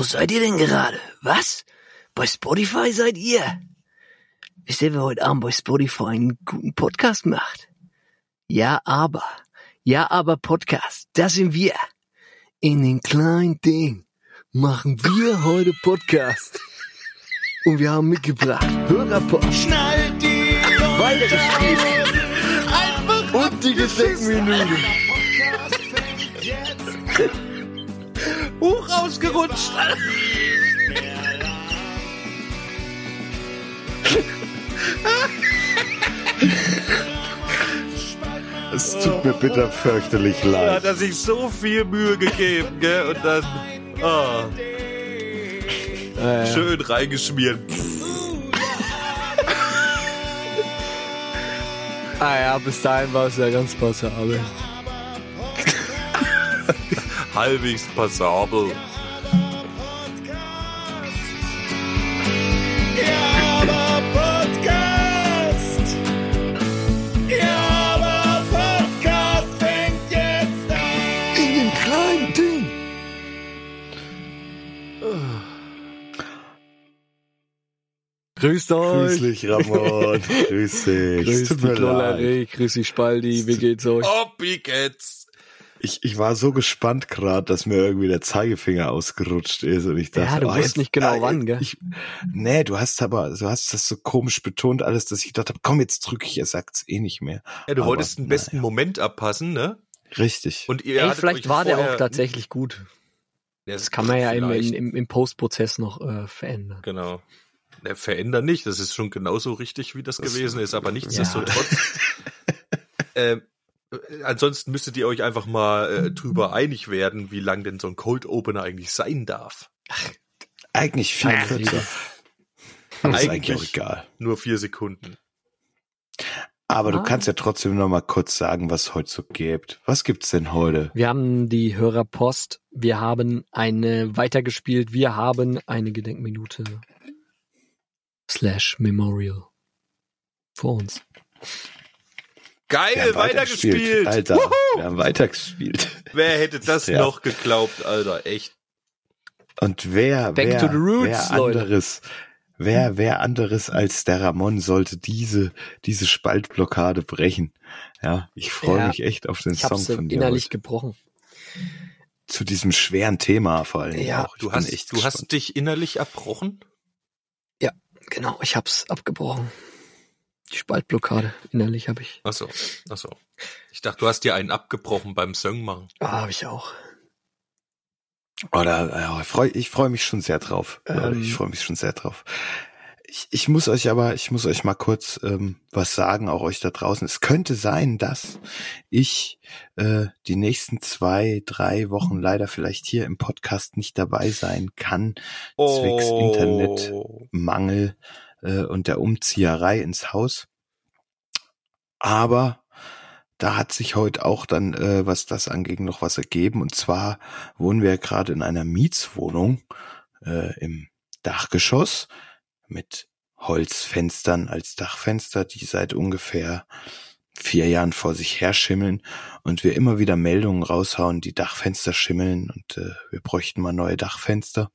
Wo seid ihr denn gerade? Was? Bei Spotify seid ihr? Wisst ihr, wer heute Abend bei Spotify einen guten Podcast macht? Ja, aber. Ja, aber Podcast. Das sind wir. In den kleinen Ding machen wir heute Podcast. Und wir haben mitgebracht Hörerpost. Schnallt die Weitergespielt. einfach Und die Gedenkminute. Hoch ausgerutscht. Es tut mir bitter fürchterlich Da leid. hat er sich so viel Mühe gegeben, gell? Und dann ah, schön reingeschmiert. Ah ja, bis dahin war es ja ganz passabel. Kleinen Ding. Grüßt euch. Grüß dich, Ramon. Grüß dich. Grüß leid. Klollerei, grüß die Spaldi, wie geht's euch? Oh, wie geht's? Ich, ich war so gespannt gerade, dass mir irgendwie der Zeigefinger ausgerutscht ist und ich dachte, Ja, du oh, wusstest nicht genau ah, wann, gell? Ich, nee, du hast aber, du hast das so komisch betont alles, dass ich dachte, komm, jetzt drücke ich, er sagt's eh nicht mehr. Ja, du Aber, wolltest den besten naja. Moment abpassen, ne? Richtig. Und ihr Ey, vielleicht war der auch tatsächlich gut. Ja, Das kann man ja im, vielleicht. im, im Postprozess noch äh, verändern. Genau. Der verändert nicht, das ist schon genauso richtig, wie das, gewesen ist, aber nichtsdestotrotz. ähm, äh, ansonsten müsstet ihr euch einfach mal äh, drüber einig werden, wie lang denn so ein Cold Opener eigentlich sein darf. eigentlich viel Ach, kürzer. Aber ist eigentlich Eigentlich- auch egal. Nur vier Sekunden. Aber Ah. du kannst ja trotzdem noch mal kurz sagen, was es heute so gibt. Was gibt's denn heute? Wir haben die Hörerpost, wir haben eine weitergespielt, wir haben eine Gedenkminute slash Memorial vor uns. Geil, Wir haben weitergespielt! Alter, Wuhu! wir haben weitergespielt. Wer hätte das Ja. noch geglaubt, Alter? Echt. Und wer, Back wer, to the roots, wer Leute. anderes, wer, wer anderes als der Ramon sollte diese, diese Spaltblockade brechen? Ja, ich freue Ja, mich echt auf den Ich Song hab's von dir innerlich heute. gebrochen. zu diesem schweren Thema vor allem. Ja, auch. Ich Du hast, echt du hast gespannt. dich innerlich erbrochen? Genau, ich hab's abgebrochen. Die Spaltblockade innerlich habe ich. Ach so, ach so. Ich dachte, du hast dir einen abgebrochen beim Song machen. Ah, habe ich auch. Oder ja, freu, ich freue mich schon sehr drauf. Ähm. ich freue mich schon sehr drauf. Ich, ich muss euch aber, ich muss euch mal kurz ähm, was sagen, auch euch da draußen. Es könnte sein, dass ich äh, die nächsten zwei, drei Wochen leider vielleicht hier im Podcast nicht dabei sein kann, zwecks Oh. Internetmangel äh, und der Umzieherei ins Haus. Aber da hat sich heute auch dann, äh, was das angeht, noch was ergeben. Und zwar wohnen wir gerade in einer Mietswohnung äh, im Dachgeschoss mit Holzfenstern als Dachfenster, die seit ungefähr vier Jahren vor sich her schimmeln und wir immer wieder Meldungen raushauen, die Dachfenster schimmeln und äh, wir bräuchten mal neue Dachfenster.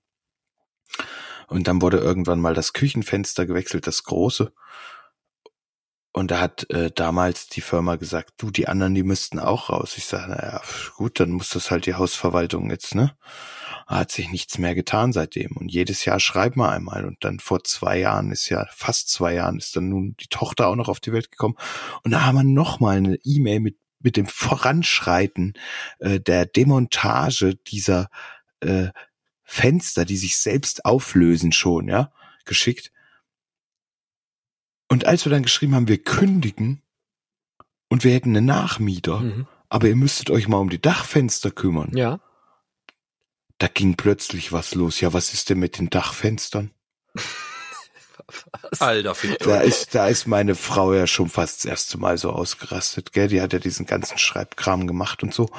Und dann wurde irgendwann mal das Küchenfenster gewechselt, das große. Und da hat äh, damals die Firma gesagt, du, die anderen, die müssten auch raus. Ich sage, naja, gut, dann muss das halt die Hausverwaltung jetzt, ne? Hat sich nichts mehr getan seitdem. Und jedes Jahr schreibt man einmal. Und dann vor zwei Jahren ist ja, fast zwei Jahren, ist dann nun die Tochter auch noch auf die Welt gekommen. Und da haben wir nochmal eine E-Mail mit, mit dem Voranschreiten äh, der Demontage dieser äh, Fenster, die sich selbst auflösen schon, ja, geschickt. Und als wir dann geschrieben haben, wir kündigen und wir hätten einen Nachmieter, Mhm. aber ihr müsstet euch mal um die Dachfenster kümmern. Ja. Da ging plötzlich was los. Ja, was ist denn mit den Dachfenstern? Alter, Fick. Da ist, da ist meine Frau ja schon fast das erste Mal so ausgerastet, gell? Die hat ja diesen ganzen Schreibkram gemacht und so.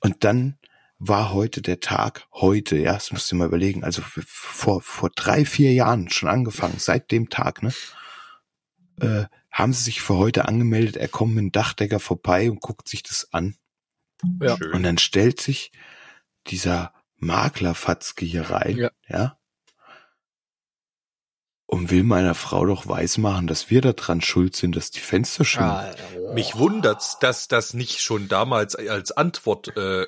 Und dann war heute der Tag, heute, ja, das musst du mal überlegen, also vor, vor drei, vier Jahren schon angefangen, seit dem Tag, ne? Äh, haben sie sich für heute angemeldet, er kommt mit dem Dachdecker vorbei und guckt sich das an. Ja. Schön. Und dann stellt sich dieser Maklerfatzke hier rein, Ja. ja. Und will meiner Frau doch weismachen, dass wir daran schuld sind, dass die Fenster schimmeln. Ah, Mich wundert's, dass das nicht schon damals als Antwort äh,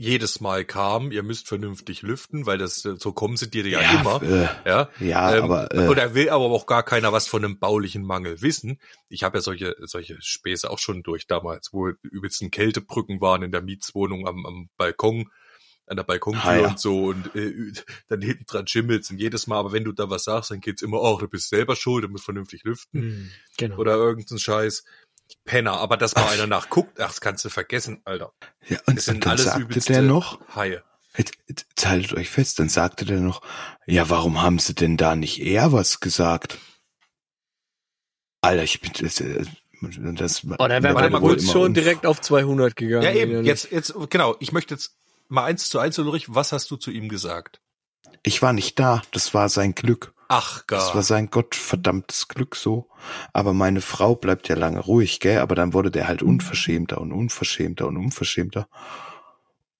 jedes Mal kam, ihr müsst vernünftig lüften, weil das äh, so kommen sie dir ja, immer. Äh, Ja, ja, ähm, aber äh, oder will aber auch gar keiner was von einem baulichen Mangel wissen. Ich habe ja solche solche Späße auch schon durch damals, wo übelsten Kältebrücken waren in der Mietswohnung am, am Balkon, an der Balkontür Ah, ja. und so und äh, dann hinten dran schimmelt's und jedes Mal, aber wenn du da was sagst, dann geht's immer, oh, du bist selber schuld, du musst vernünftig lüften hm, genau. oder irgendein Scheiß. Penner, aber dass mal einer nachguckt, ach, das kannst du vergessen, Alter. ja, und, Das sind dann alles sagte übelste der noch, Haie. jetzt, jetzt jetzt haltet euch fest, dann sagte der noch, ja, warum haben sie denn da nicht eher was gesagt? Alter, ich bin das, äh, das Oh, da mir wäre uns immer schon direkt auf 200 gegangen. Ja, eben, jetzt, jetzt, genau, ich möchte jetzt mal eins zu eins, Ulrich, was hast du zu ihm gesagt? Ich war nicht da, das war sein Glück. Ach, Das war sein gottverdammtes Glück so. Aber meine Frau bleibt ja lange ruhig, gell? Aber dann wurde der halt unverschämter und unverschämter und unverschämter.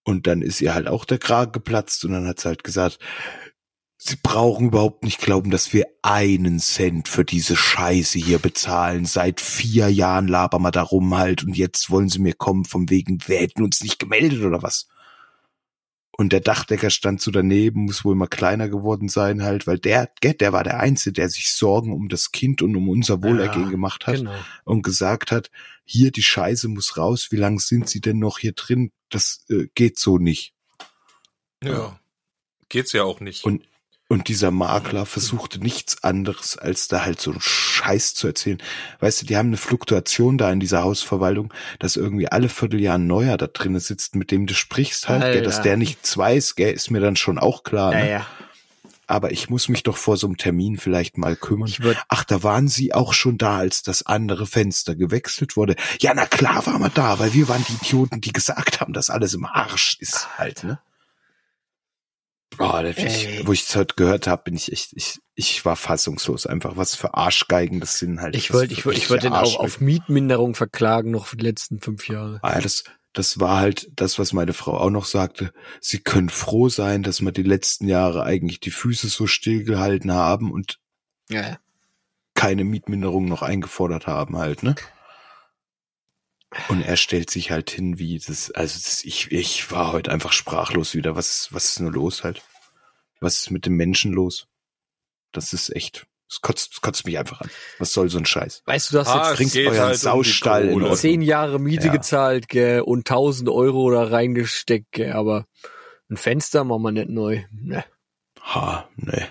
Und dann ist ihr halt auch der Kragen geplatzt und dann hat sie halt gesagt, sie brauchen überhaupt nicht glauben, dass wir einen Cent für diese Scheiße hier bezahlen. Seit vier Jahren labern wir da rum halt und jetzt wollen sie mir kommen vom wegen, wir hätten uns nicht gemeldet oder was. Und der Dachdecker stand so daneben, muss wohl mal kleiner geworden sein halt, weil der, der war der Einzige, der sich Sorgen um das Kind und um unser Wohlergehen Ja, gemacht hat Genau. und gesagt hat, hier die Scheiße muss raus, wie lange sind sie denn noch hier drin? Das äh, geht so nicht. Ja. Geht's ja auch nicht. Und und dieser Makler versuchte nichts anderes, als da halt so einen Scheiß zu erzählen. Weißt du, die haben eine Fluktuation da in dieser Hausverwaltung, dass irgendwie alle Vierteljahr ein Neuer da drinnen sitzt, mit dem du sprichst halt, gell, dass der nichts weiß, gell, ist mir dann schon auch klar. Ne? Aber ich muss mich doch vor so einem Termin vielleicht mal kümmern. Ach, da waren Sie auch schon da, als das andere Fenster gewechselt wurde. Ja, na klar waren wir da, weil wir waren die Idioten, die gesagt haben, dass alles im Arsch ist halt, ne? Oh, ich, wo ich es heute gehört habe, bin ich echt, ich, ich war fassungslos einfach. Was für Arschgeigen das sind halt. ich wollte, ich wollte, ich wollte den auch auf Mietminderung verklagen, noch für die letzten fünf Jahre. Ah, das, das war halt das, was meine Frau auch noch sagte. Sie können froh sein, dass wir die letzten Jahre eigentlich die Füße so stillgehalten haben und Ja, ja. keine Mietminderung noch eingefordert haben halt, ne? Und er stellt sich halt hin, wie das, also das, ich, ich war heute einfach sprachlos wieder. Was, was ist nur los halt? Was ist mit dem Menschen los? Das ist echt, das kotzt, das kotzt mich einfach an. Was soll so ein Scheiß? Weißt du, hast Ah, jetzt es bringt euren halt um Saustall in Kohle. Ordnung. zehn Jahre Miete Ja. gezahlt, gell, und 1000 Euro da reingesteckt, gell, aber ein Fenster machen wir nicht neu. Ne. Ha, nee.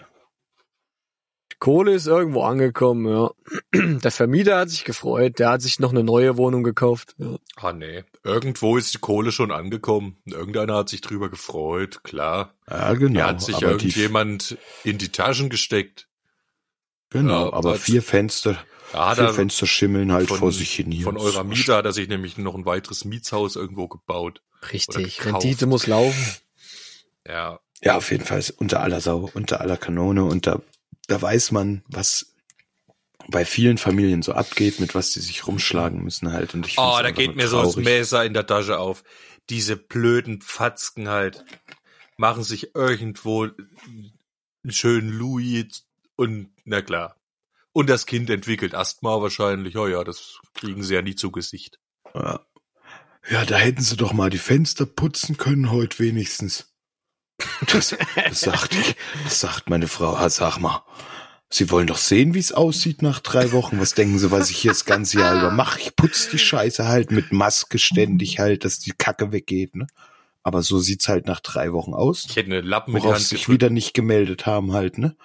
Die Kohle ist irgendwo angekommen, ja. Der Vermieter hat sich gefreut, der hat sich noch eine neue Wohnung gekauft. Ja. Ah, nee. Irgendwo ist die Kohle schon angekommen. Irgendeiner hat sich drüber gefreut, klar. Ja, genau. Ja, hat sich aber die, irgendjemand in die Taschen gesteckt. genau, Ja, aber vier Fenster, Da hat vier er Fenster schimmeln halt von, vor sich hin hier. von eurer ist Mieter hat er sich nämlich noch ein weiteres Mietshaus irgendwo gebaut. Richtig. Rendite muss laufen. Ja, Ja, auf jeden Fall unter aller Sau, unter aller Kanone und da, weiß man, was bei vielen Familien so abgeht, mit was die sich rumschlagen müssen halt. Und ich Oh, da geht mir so das traurig. Messer in der Tasche auf. Diese blöden Pfatzken halt machen sich irgendwo einen schönen Louis und na klar. Und das Kind entwickelt Asthma wahrscheinlich. Oh ja, das kriegen sie ja nie zu Gesicht. Ja. ja, da hätten sie doch mal die Fenster putzen können heute wenigstens. Das, das sagt, das sagt meine Frau. Ah, Sag mal, Sie wollen doch sehen, wie es aussieht nach drei Wochen. Was denken Sie, was ich hier das ganze Jahr über mache? Ich putz die Scheiße halt mit Maske ständig halt, dass die Kacke weggeht, ne? Aber so sieht's halt nach drei Wochen aus. Ich hätte eine Lappen mit die Worauf sich wieder nicht gemeldet haben halt, ne?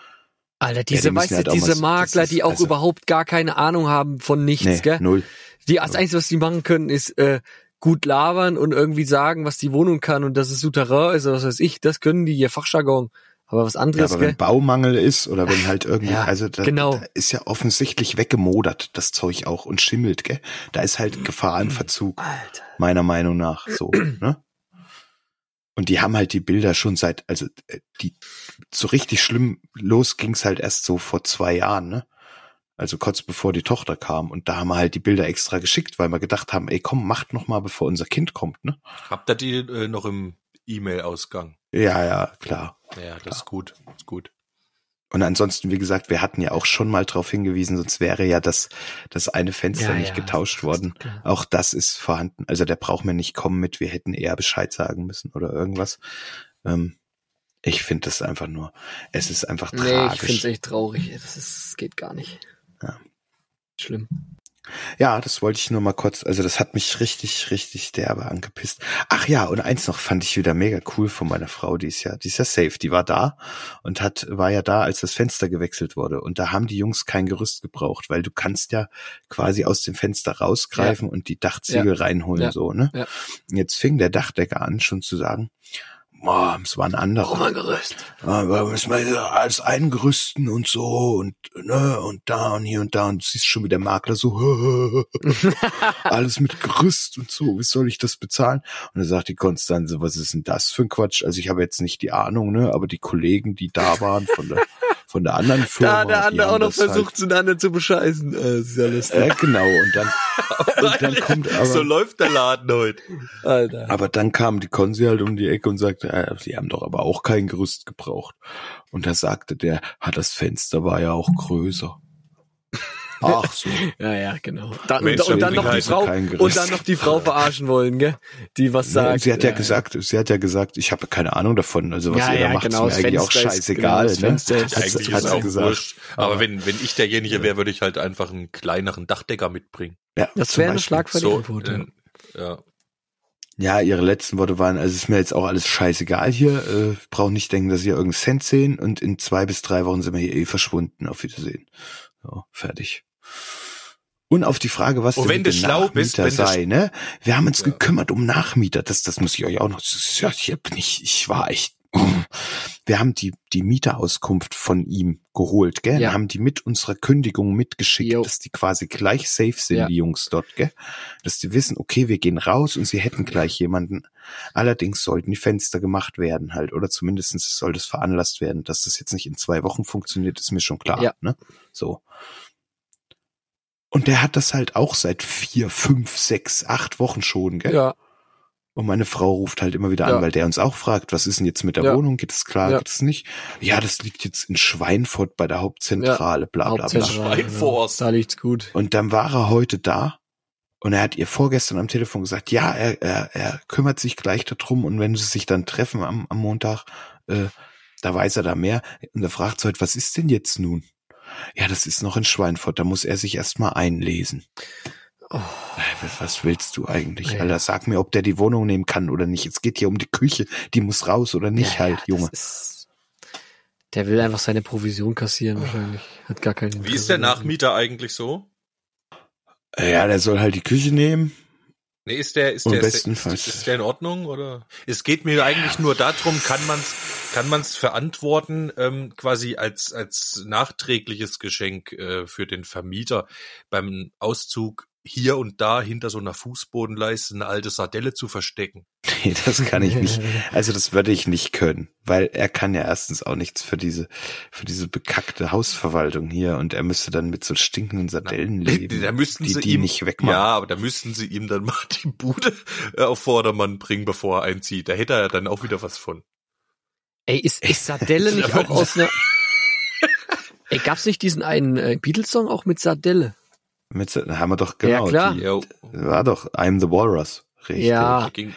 Alter, die diese, müssen weißt du, halt mal- diese Makler, ist- die auch also- überhaupt gar keine Ahnung haben von nichts, Nee, gell? null. Die, das Einzige, was die machen können, ist äh, gut labern und irgendwie sagen, was die Wohnung kann und dass es Souterrain ist oder was weiß ich. Das können die, ihr Fachjargon. Aber was Ja, anderes, aber wenn? Baumangel ist oder wenn halt irgendwie, Ja, also da, genau. da ist ja offensichtlich weggemodert, das Zeug auch und schimmelt, gell? Da ist halt Gefahr im Verzug, Alter. meiner Meinung nach, so, ne? Und die haben halt die Bilder schon seit, also äh, die so richtig schlimm los ging's halt erst so vor zwei Jahren, ne? Also kurz bevor die Tochter kam. Und da haben wir halt die Bilder extra geschickt, weil wir gedacht haben, ey komm, macht noch mal, bevor unser Kind kommt, ne? Habt ihr die äh, noch im E-Mail-Ausgang? Ja, ja, klar. Ja, das ist gut. Ist gut. Und ansonsten, wie gesagt, wir hatten ja auch schon mal darauf hingewiesen, sonst wäre ja das, das eine Fenster Ja, nicht ja, getauscht worden. Auch das ist vorhanden. Also der braucht mir nicht kommen mit, wir hätten eher Bescheid sagen müssen oder irgendwas. Ähm, ich finde das einfach nur, es ist einfach Nee, ich tragisch. finde es echt traurig. Das, ist, das geht gar nicht. Ja. Schlimm. Ja, das wollte ich nur mal kurz, also das hat mich richtig, richtig derbe angepisst. Ach ja, und eins noch fand ich wieder mega cool von meiner Frau, die ist ja, die ist ja safe, die war da und hat, war ja da, als das Fenster gewechselt wurde. Und da haben die Jungs kein Gerüst gebraucht, weil du kannst ja quasi aus dem Fenster rausgreifen und die Dachziegel reinholen, Ja. so, ne? Ja. Und jetzt fing der Dachdecker an, schon zu sagen, boah, es war ein anderer. Brauch mal ein Gerüst. Ja, wir müssen hier alles eingerüsten und so und ne und da und hier und da und du siehst schon wie der Makler so alles mit Gerüst und so, wie soll ich das bezahlen? Und dann sagt die Konstanze, was ist denn das für ein Quatsch? Also ich habe jetzt nicht die Ahnung, ne, aber die Kollegen, die da waren von der von der anderen Firma, Da hat der andere auch noch halt- versucht, den anderen zu bescheißen. Äh, das ist ja lustig. Äh, genau und dann und dann kommt aber so läuft der Laden heute. Alter. Aber dann kam die Konsi halt um die Ecke und sagte, äh, sie haben doch aber auch kein Gerüst gebraucht. Und da sagte der, hat das Fenster war ja auch größer. Ach so. Ja, ja, genau. Da, und, und dann noch die Frau und dann noch die Frau verarschen wollen, gell? Die was sagt. sie hat ja, äh, gesagt, sie hat ja gesagt, ich habe keine Ahnung davon. Also was Ja, ihr da ja, macht, genau, ist mir eigentlich auch scheißegal. genau, ne? Hat- Eigentlich hat ist sie auch gesagt. wurscht. Aber wenn, wenn ich derjenige wäre, würde ich halt einfach einen kleineren Dachdecker mitbringen. Ja, Das wäre eine schlagfertige So, ja. äh, ja. Ja, ihre letzten Worte waren, also ist mir jetzt auch alles scheißegal hier. Äh, braucht nicht denken, dass ihr irgendeinen Cent sehen und in zwei bis drei Wochen sind wir hier eh verschwunden. Auf Wiedersehen. So, fertig. Und auf die Frage, was denn wenn mit du schlau bist, Nachmieter wenn sei, ne? Wir haben uns Ja. gekümmert um Nachmieter. Das, das muss ich euch auch noch. Ja, ich hab nicht, ich war echt. Wir haben die, die Mieterauskunft von ihm geholt, gell? Ja. Haben die mit unserer Kündigung mitgeschickt, Jo. dass die quasi gleich safe sind, Ja. die Jungs dort, gell? Dass die wissen, okay, wir gehen raus und sie hätten gleich jemanden. Allerdings sollten die Fenster gemacht werden halt, oder zumindestens soll das veranlasst werden. Dass das jetzt nicht in zwei Wochen funktioniert, ist mir schon klar, Ja. ne? So. Und der hat das halt auch seit vier, fünf, sechs, acht Wochen schon, gell? Ja, Und meine Frau ruft halt immer wieder Ja. an, weil der uns auch fragt, was ist denn jetzt mit der Ja. Wohnung? Geht es klar, Ja. geht es nicht? Ja, das liegt jetzt in Schweinfurt bei der Hauptzentrale, bla bla bla. Schweinforst. Da liegt's gut. Und dann war er heute da und er hat ihr vorgestern am Telefon gesagt, ja, er, er, er kümmert sich gleich darum und wenn sie sich dann treffen am, am Montag, äh, da weiß er da mehr. Und er fragt so halt, was ist denn jetzt nun? Ja, das ist noch in Schweinfurt, da muss er sich erstmal einlesen. Oh, Was willst du eigentlich? Ja. Alter, sag mir, ob der die Wohnung nehmen kann oder nicht. Es geht hier um die Küche, die muss raus oder nicht ja, halt, ja, Junge. Ist, der will einfach seine Provision kassieren wahrscheinlich. Hat gar keinen Wie ist der. Nachmieter eigentlich so? Ja, der soll halt die Küche nehmen. Nee, ist der, ist Und der, bestenfalls- ist, ist der in Ordnung oder? Es geht mir eigentlich nur darum, kann man's, kann man's verantworten, ähm, quasi als, als nachträgliches Geschenk äh, für den Vermieter beim Auszug hier und da hinter so einer Fußbodenleiste eine alte Sardelle zu verstecken. Nee, das kann ich nicht. Also das würde ich nicht können, weil er kann ja erstens auch nichts für diese, für diese bekackte Hausverwaltung hier und er müsste dann mit so stinkenden Sardellen leben. Da müssten die sie die ihm nicht wegmachen. Ja, aber da müssten sie ihm dann mal die Bude äh, auf Vordermann bringen, bevor er einzieht. Da hätte er dann auch wieder was von. Ey, ist, ist Sardelle nicht Da auch aus einer... Ey, gab's nicht diesen einen äh, Beatles-Song auch mit Sardelle? Mit, so- haben wir doch genau. klar. Die, war doch I'm the Walrus. Richtig. Ja. da ging,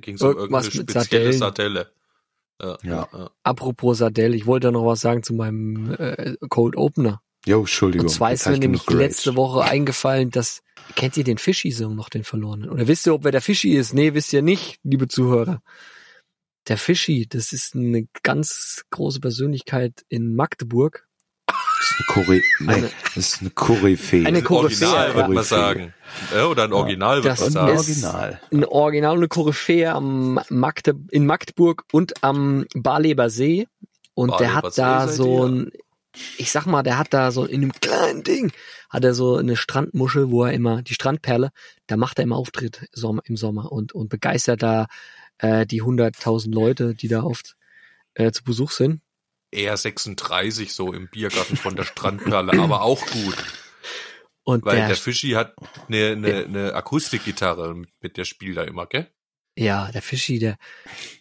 ging's um Irgendwas irgendeine mit spezielle. Sardelle. Ja, Ja. ja. Apropos Sardelle, ich wollte noch was sagen zu meinem äh, Cold Opener. Jo, Entschuldigung. Und zwar jetzt ist mir ich nämlich letzte. Woche eingefallen, dass, kennt ihr den Fischi-Song noch, den verlorenen? Oder wisst ihr, ob wer der Fischi ist? Nee, wisst ihr nicht, liebe Zuhörer. Der Fischi, das ist eine ganz große Persönlichkeit in Magdeburg. Das ist eine, Chore nee, Eine- das ist eine Koryphäe. Eine Ein Koryphäe, Original, ja. würde man sagen. Ja, oder ein Original, würde Das man sagen. ein ist- Original. Ein Original und eine Koryphäe am Magde in Magdeburg und am Barleber See. Und der Barleber hat da See seid so ihr. ein, ich sag mal, der hat da so in einem kleinen Ding, hat er so eine Strandmuschel, wo er immer, die Strandperle, da macht er immer Auftritt im Sommer und, und begeistert da äh, die 100.000 Leute, die da oft äh, zu Besuch sind. Eher 36 so im Biergarten von der Strandperle, aber auch gut. Und Weil der, der Fischi hat eine, eine, eine Akustikgitarre, mit der spielt er immer, gell? Ja, der Fischi, der,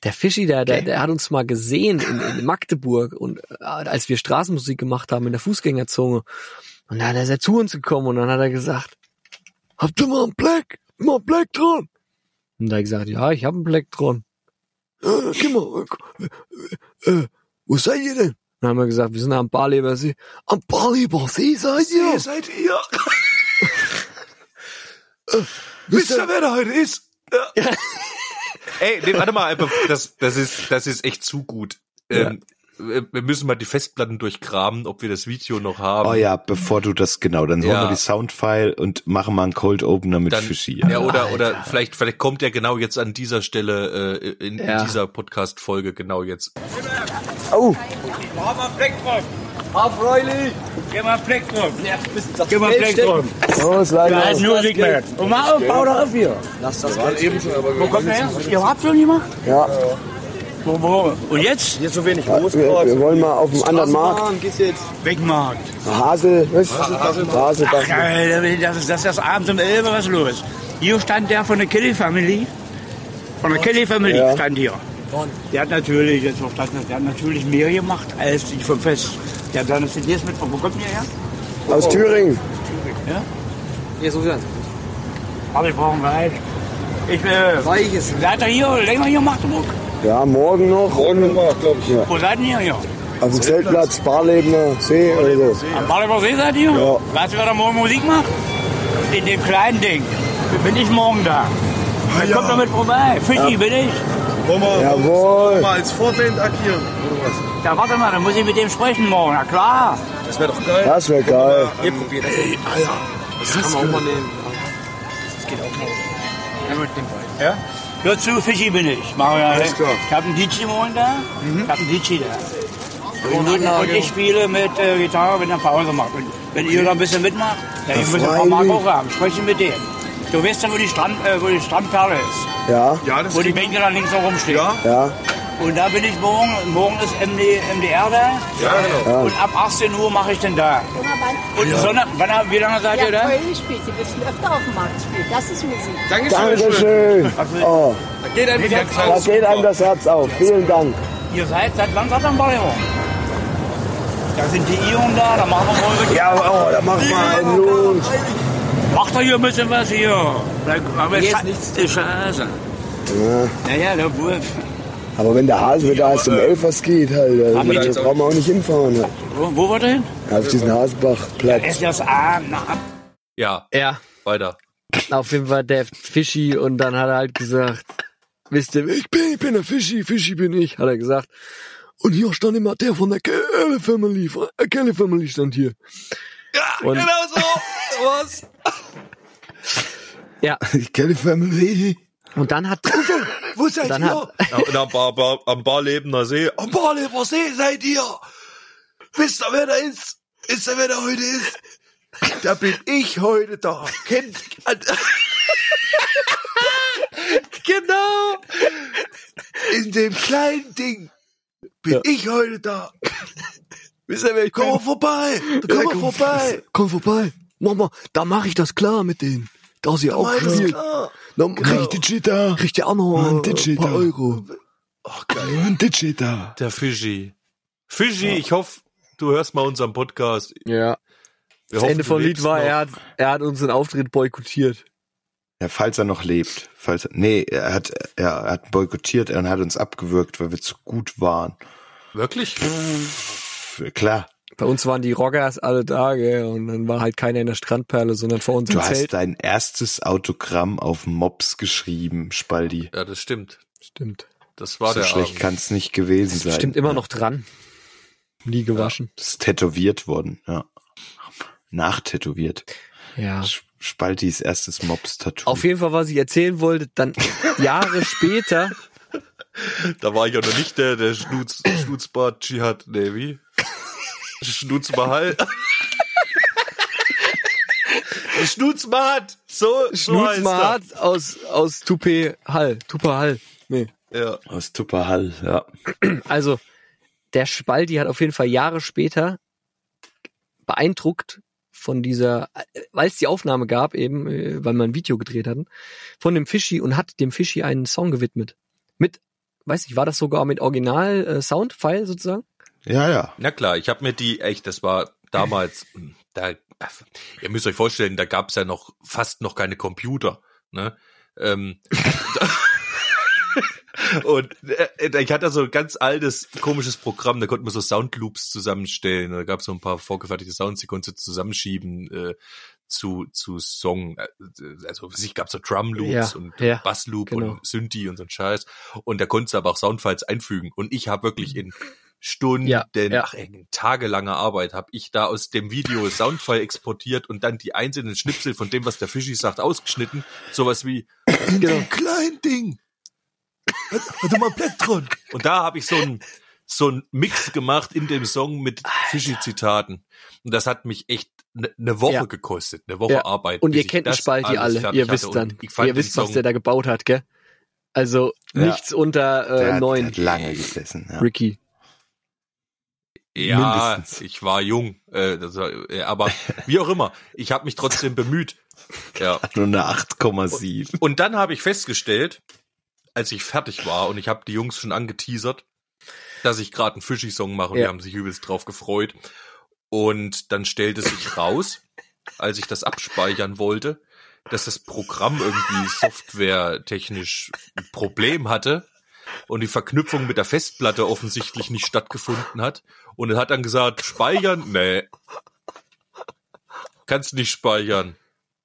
der Fischi, der, der, der hat uns mal gesehen in, in Magdeburg und äh, als wir Straßenmusik gemacht haben in der Fußgängerzone. Und dann ist er zu uns gekommen und dann hat er gesagt, habt ihr mal einen Black? Mal einen Black dran? Und da hat gesagt, ja, ich habe einen Black dran. Äh, mal, äh, äh, wo seid ihr denn? Dann haben wir gesagt, wir sind am Barleber See. Am Barleber See seid ihr? Ihr seid ihr. Wisst ihr, wer da heute ist? Ja. Ey, nee, warte mal, das, das ist, das ist echt zu gut. Ähm, wir müssen mal die Festplatten durchgraben, ob wir das Video noch haben. Oh ja, bevor du das genau, dann holen Ja. wir die Soundfile und machen mal einen Cold Opener mit Dann, Fischi. ja, oder, oder vielleicht, vielleicht kommt er genau jetzt an dieser Stelle, äh, in, Ja. in dieser Podcast-Folge genau jetzt. Oh, Mach mal Fleck drauf. auf Räuli. Gib mal Fleck drauf. Gib mal Fleck drauf. Los, Da ist nur. Und mal auf, bau doch auf hier. Lass das Geld. Wo kommt der her? Ihr habt schon gemacht? Ja, wo? Und jetzt? wir, wir wollen mal auf dem anderen Markt. Wegmarkt. Hasel, was? Hasel, Geil, das ist, das ist das abends um 11 Uhr was los. Hier stand der von der Kelly Family. Von der Kelly Family Ja. stand hier. Der hat natürlich, jetzt auf das, der hat natürlich mehr gemacht als die vom Fest. Der hat seine CDs mit, wo kommt der her? aus Thüringen. Ja? Ja, so dann. Aber ich brauche ein Weich. Ich will. Weiches. Seid ihr hier länger hier in Magdeburg? Ja, morgen noch. Morgen noch, glaube ich. Ja. Wo seid ihr hier? Auf dem Zeltplatz, Barlebener See oder so. Am Balleber See seid ihr? Ja. Weißt du, wer da morgen Musik macht? In dem kleinen Ding. Bin ich morgen da. Dann kommt damit vorbei. Fischi bin ich. Jawohl. mal als Vorband agieren, oder was? Ja, warte mal, dann muss ich mit dem sprechen morgen. Na klar. Das wäre doch geil. Das wäre geil. Ihr probiert das. Ey, Alter. Das kann man auch mal nehmen. Das geht auch mal. Ja, mit dem Wein. Ja? Hör zu, Fischi bin ich. Mach ja, Alles klar. Ich habe einen DJ morgen da. Mhm. Ich habe einen DJ da. Und, und ich spiele mit äh, Gitarre, wenn er Pause macht. Und wenn ihr da ein bisschen mitmacht, ja, ich muss ein paar Mark freilich. auch haben. Spreche mit dem. Du weißt ja, wo die, Strand, äh, wo die Strandperle ist. Ja, Ja, das Wo die Bänke da links noch rumstehen. Ja. ja. Und da bin ich morgen. Morgen ist MD, MDR da. Ja, genau. Und ab 18 Uhr mache ich den da. Und Sonntag, wann, wie lange seid ihr Ja, da? Köln spielt. Sie müssen öfter auf dem Markt spielen. Das ist Musik. Dankeschön. Oh, Geht ein bisschen da geht einem das Herz auf. Vielen Dank. Ihr seid, seit wann seid ihr am Ballermann? Da sind die Ion da, da machen wir eure Ja, oh, da macht mal einen los. Macht doch hier ein bisschen was hier. Aber Hier ist Scha- nichts ist Scheiße. Ja. Naja, der Wurf. Aber wenn der Hase wieder erst um 11 was geht, halt, wir dann jetzt brauchen wir auch nicht hinfahren. Halt. Wo, wo war der hin? Auf diesen Hasenbachplatz. Ist das A? Na, ab. Ja, Ja, weiter. auf jeden Fall der Fischi und dann hat er halt gesagt, wisst ihr, ich bin, ich bin der Fischi, Fischi bin ich, hat er gesagt. Und hier stand immer der von der Kelly Family, von der Kelly Family stand hier. Ja, Und- genau so. Was? Ja, Die Kelly Family. und dann hat, Wo seid Dann ihr? hat- Am, am, Bar, Bar, am Barlebener See. Am Barlebener See seid ihr. Wisst ihr, wer da ist? Wisst ihr, wer da heute ist? Da bin ich heute da. Kennt, genau. In dem kleinen Ding bin ich heute da. wisst ihr, wer ich Komm mal vorbei. Komm mal vorbei. Komm vorbei. Mach mal, da mache ich das klar mit denen. Da sie auch Alles spielt. klar. Dann Krieg ich Digital. kriegt ihr auch noch Mann, ein paar Euro. Ach, geil. Ein Digital. Der Fischi. Fischi, ich hoffe, du hörst mal unseren Podcast. Ja. Wir Das hoffen, Ende vom Lied war, noch. er hat, er hat unseren Auftritt boykottiert. Ja, falls er noch lebt. Falls er, nee, er hat, ja, er hat boykottiert und hat uns abgewürgt, weil wir zu gut waren. Wirklich? Klar. Bei uns waren die Rockers alle da, gell, und dann war halt keiner in der Strandperle, sondern vor uns Du im hast Zelt. dein erstes Autogramm auf Mops geschrieben, Spaldi. Ja, das stimmt. Stimmt. Das war so der schlecht kann es nicht gewesen sein. Stimmt immer Ja. noch dran. Nie gewaschen. Das ist tätowiert worden, ja. Nachtätowiert. Ja. Spaltis erstes Mops-Tattoo. Auf jeden Fall, was ich erzählen wollte, dann Jahre später, Da war ich ja noch nicht der, der Schnutz, Schnutzbart Dschihad, nee, wie? Schnutzbahal. Schnutzbart! So, so heißt Schnutzmahat aus, aus Tupe Hall. Tupe Hall. Nee. Ja. Aus Tupperhall, ja. Also, der Spaldi hat auf jeden Fall Jahre später beeindruckt von dieser, weil es die Aufnahme gab, eben, äh, weil wir ein Video gedreht hatten, von dem Fischi und hat dem Fischi einen Song gewidmet. Mit, weiß nicht, war das sogar mit Original äh, Soundfile sozusagen? Ja, ja. Na klar, ich habe mir die echt, das war damals, da, ihr müsst euch vorstellen, da gab's ja noch fast noch keine Computer. Ne? Ähm, und äh, ich hatte so ein ganz altes, komisches Programm, da konnte man so Soundloops zusammenstellen. Da gab's so ein paar vorgefertigte Sounds, die konntest du zusammenschieben äh, zu, zu Song. Äh, Also es gab so Drumloops Ja, und ja, Bassloop genau. und Synthi und so ein Scheiß. Und da konntest du aber auch Soundfiles einfügen. Und ich habe wirklich in Stunden, Ja, ja. ach, in tagelanger Arbeit habe ich da aus dem Video Soundfile exportiert und dann die einzelnen Schnipsel von dem, was der Fischi sagt, ausgeschnitten. Sowas wie in Genau. dem kleinen Ding. Warte mal Plektron. Und da habe ich so ein so ein Mix gemacht in dem Song mit Fischi-Zitaten. Und das hat mich echt eine ne Woche Ja. gekostet, eine Woche Ja. Arbeit. Und ihr kennt den das Spalti alle, ihr wisst dann, ihr wisst, was Song- der da gebaut hat, gell? Also Ja. nichts unter Der, äh, hat, der neun. hat lange gesessen. Ja. Ricky. Ja, Mindestens. ich war jung, äh, das war, äh, aber wie auch immer, ich habe mich trotzdem bemüht. Ja. Nur eine 8,7. Und dann habe ich festgestellt, als ich fertig war und ich habe die Jungs schon angeteasert, dass ich gerade einen Fischi-Song mache und Ja. die haben sich übelst drauf gefreut. Und dann stellte sich raus, als ich das abspeichern wollte, dass das Programm irgendwie softwaretechnisch ein Problem hatte und die Verknüpfung mit der Festplatte offensichtlich nicht stattgefunden hat. Und er hat dann gesagt, speichern? Nee. Kannst nicht speichern.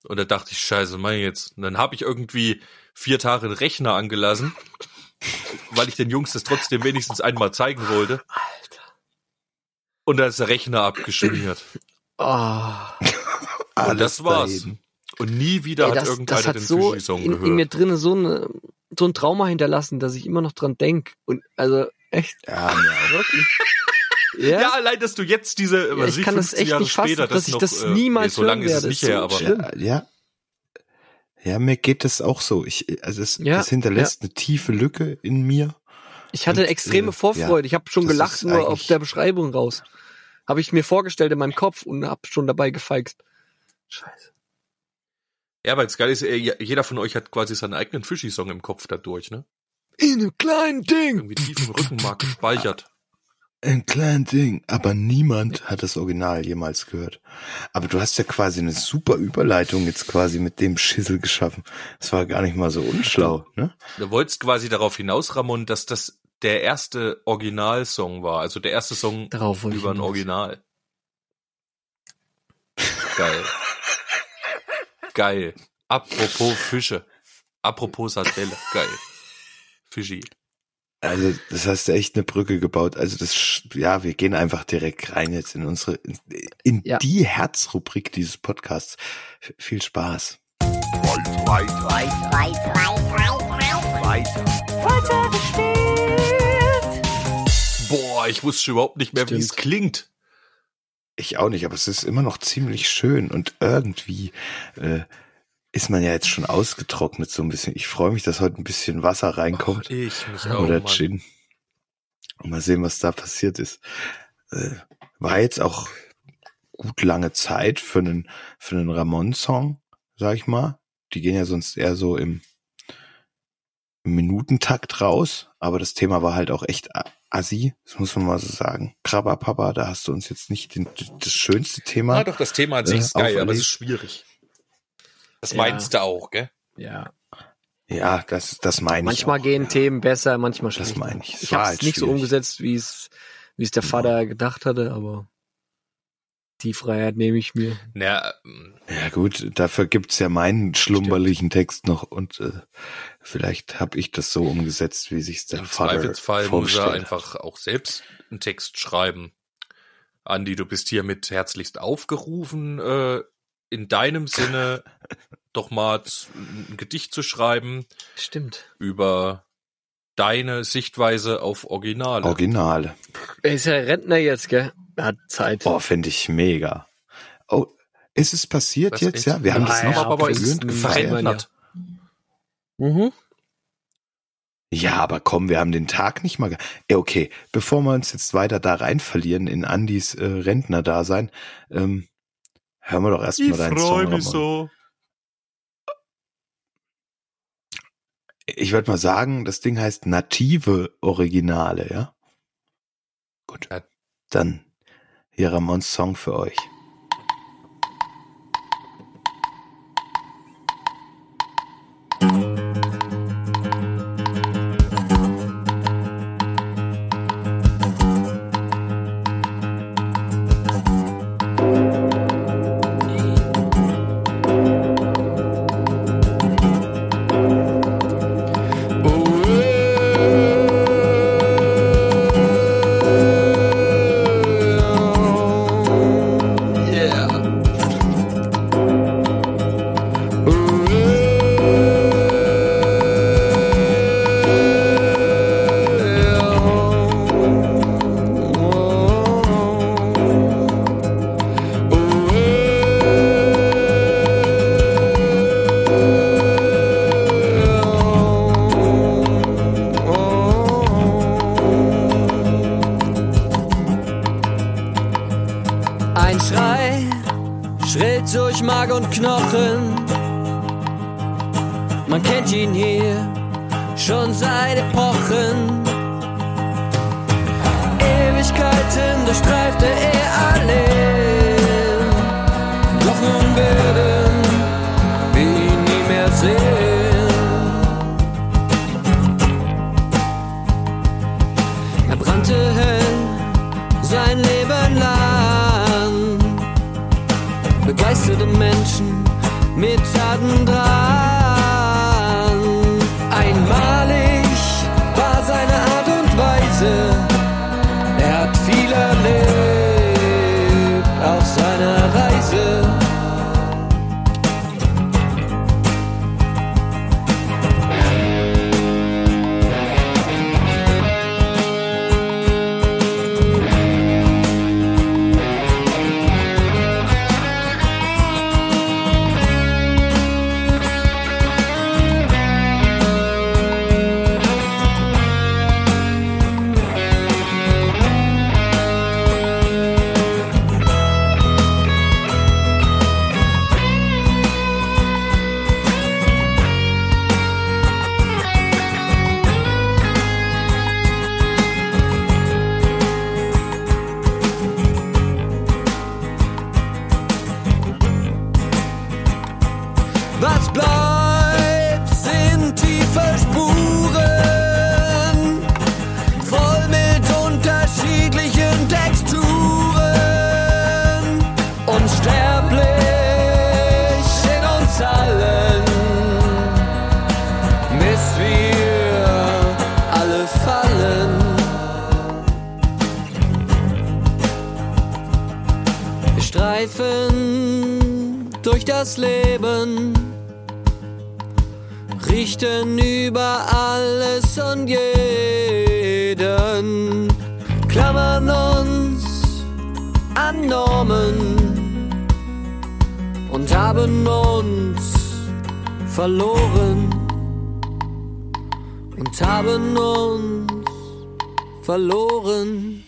Und da dachte ich, scheiße, mein jetzt. Und dann habe ich irgendwie vier Tage einen Rechner angelassen, weil ich den Jungs das trotzdem wenigstens einmal zeigen wollte. Und da ist der Rechner abgeschmiert. Ah. Und das war's. daneben. Und nie wieder Ey, hat das, irgendeiner das hat den so Fischi-Song in, gehört. in mir drinne so, eine, so ein Trauma hinterlassen, dass ich immer noch dran denk. Und also echt, Ja, auch. wirklich. Ja, ja, allein, dass du jetzt diese, Ja, ich ich kann das 15 echt Jahre nicht fassen, später, dass ich noch, das äh, niemals nee, so lange hören ist es werde. nicht Ist her, so aber. Ja, ja. Ja, mir geht das auch so. Ich, also es, Ja, das hinterlässt eine tiefe Lücke in mir. ich hatte Und, extreme äh, Vorfreude. Ich habe schon das gelacht nur auf der Beschreibung raus. Habe ich mir vorgestellt in meinem Kopf und habe schon dabei gefeixt. Scheiße. Ja, weil es geil ist, äh, jeder von euch hat quasi seinen eigenen Fischi-Song im Kopf dadurch, ne? In einem kleinen Ding. Irgendwie tief im Rückenmark gespeichert. Ein kleines Ding. Aber niemand hat das Original jemals gehört. Aber du hast ja quasi eine super Überleitung jetzt quasi mit dem Schissel geschaffen. Das war gar nicht mal so unschlau, ne? Du wolltest quasi darauf hinaus, Ramon, dass das der erste Originalsong war, also der erste Song Darauf über ein. Original. Geil. Geil. Apropos Fische. Apropos Sardelle. Geil. Fischi. Also, das hast du echt eine Brücke gebaut. Also, das, ja, wir gehen einfach direkt rein jetzt in unsere, in, in Ja. die Herzrubrik dieses Podcasts. F viel Spaß. Boah, ich wusste schon überhaupt nicht mehr, wie es klingt. Ich auch nicht, aber es ist immer noch ziemlich schön und irgendwie äh, ist man ja jetzt schon ausgetrocknet so ein bisschen. Ich freue mich, dass heute ein bisschen Wasser reinkommt Oh, ich mich auch, oder. Gin. Und mal sehen, was da passiert ist. Äh, war jetzt auch gut lange Zeit für einen für einen Ramon-Song, sag ich mal. Die gehen ja sonst eher so im, im Minutentakt raus, aber das Thema war halt auch echt a- assi, das muss man mal so sagen. Krabber Papa, da hast du uns jetzt nicht den, das schönste Thema. Ah, doch, das Thema an sich Äh, ist geil, aber es ist schwierig. Das Ja. meinst du auch, gell? Ja. Ja, das, das meine ich. Manchmal auch, gehen ja. Themen besser, manchmal Das schlechter. meine ich. Es Ich habe halt es nicht so schwierig. umgesetzt, wie es wie es der Vater gedacht hatte, aber die Freiheit nehme ich mir. Ähm, Ja gut, dafür gibt's ja meinen schlumberlichen Text noch und äh, vielleicht habe ich das so umgesetzt, wie sich's der im Vater Zweifelsfall muss er einfach auch selbst einen Text schreiben. Andi, du bist hiermit herzlichst aufgerufen, äh, in deinem Sinne doch mal ein Gedicht zu schreiben Stimmt. über deine Sichtweise auf Originale. Originale. Er ist ja Rentner jetzt, gell? hat Zeit. Boah, finde ich mega. Oh, ist es passiert das jetzt? Ja, wir haben das noch aber gefeiert. Mhm. Ja, aber komm, wir haben den Tag nicht mal. Ey, okay, bevor wir uns jetzt weiter da rein verlieren in Andys äh, Rentner-Dasein, ähm, hören wir doch erstmal deinen Song. Ich freue mich so. Ich würde mal sagen, das Ding heißt native Originale, ja? Gut. Dann hier Ramones Song für euch. durch Mark und Knochen. Man kennt ihn hier schon seit Epochen. Ewigkeiten durchstreifte er eh alle durch das Leben, richten über alles und jeden, klammern uns an Normen und haben uns verloren und haben uns verloren.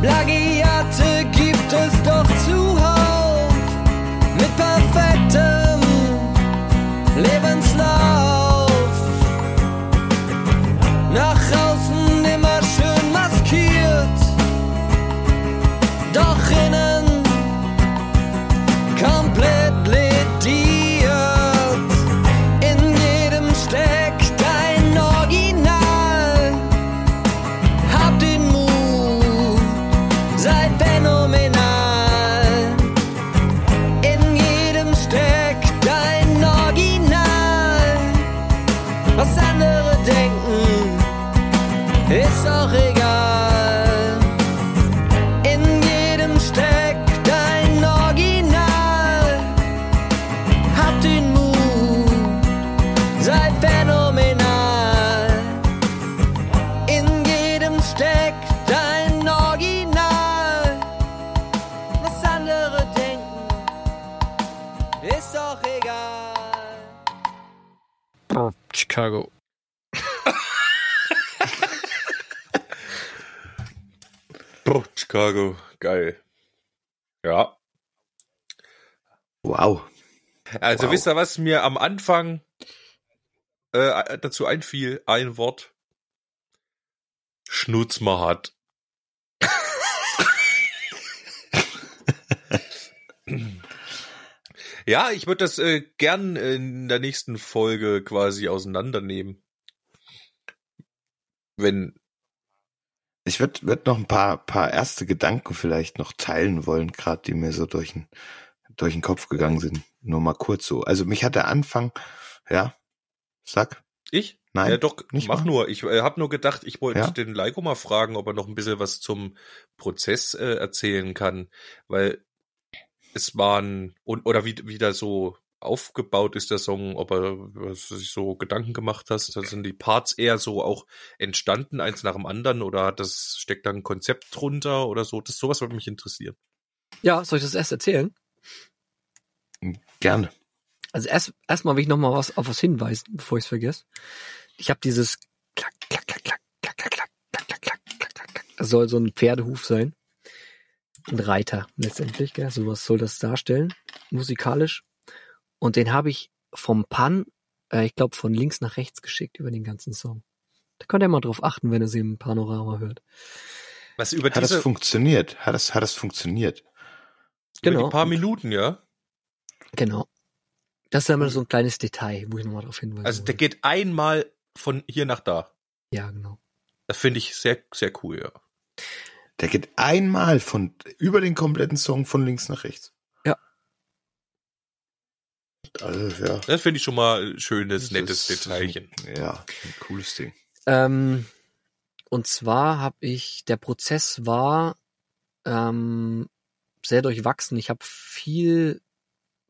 Plagiate gibt es doch zu perfectum, living. Chicago. oh, Chicago, geil. Ja. Wow. Also wow. wisst ihr, was mir am Anfang äh, dazu einfiel? Ein Wort. Schnutzmahat. ja, ich würde das äh, gern in der nächsten Folge quasi auseinandernehmen. Wenn Ich würde würd noch ein paar, paar erste Gedanken vielleicht noch teilen wollen, gerade die mir so durch den, durch den Kopf gegangen sind. Nur mal kurz so. Also mich hat der Anfang, ja, sag, ich? Nein, ja, doch, nicht mach mal. nur. Ich äh, habe nur gedacht, ich wollte Ja? den Leiko mal fragen, ob er noch ein bisschen was zum Prozess äh, erzählen kann, weil es waren und oder wie wie da so aufgebaut ist der Song, ob er was sich so Gedanken gemacht hast, da sind die Parts eher so auch entstanden eins nach dem anderen oder hat das steckt da ein Konzept drunter oder so, das sowas würde mich interessieren. Ja, soll ich das erst erzählen? gerne. Also erst erstmal will ich noch mal was auf was hinweisen, bevor ich es vergesse. Ich habe dieses klack klack klack klack klack klack klack klack klack klack klack klack klack. Das soll so ein Pferdehuf sein. Ein Reiter letztendlich, gell? Sowas soll das darstellen, musikalisch. Und den habe ich vom Pan, äh, ich glaube von links nach rechts geschickt über den ganzen Song. Da könnt ihr mal drauf achten, wenn ihr sie im Panorama hört. Was über Hat das funktioniert? Hat das, hat das funktioniert? über Genau. die paar Minuten, ja? Genau. Das ist einmal so ein kleines Detail, wo ich nochmal drauf hinweisen Also der wollte. geht einmal von hier nach da. Ja, genau. Das finde ich sehr sehr cool, ja. Der geht einmal von über den kompletten Song von links nach rechts. Ja. Also, ja. Das finde ich schon mal ein schönes, Das nettes Detailchen. Ja, ein cooles Ding. Ähm, und zwar habe ich, der Prozess war ähm, sehr durchwachsen. Ich habe viel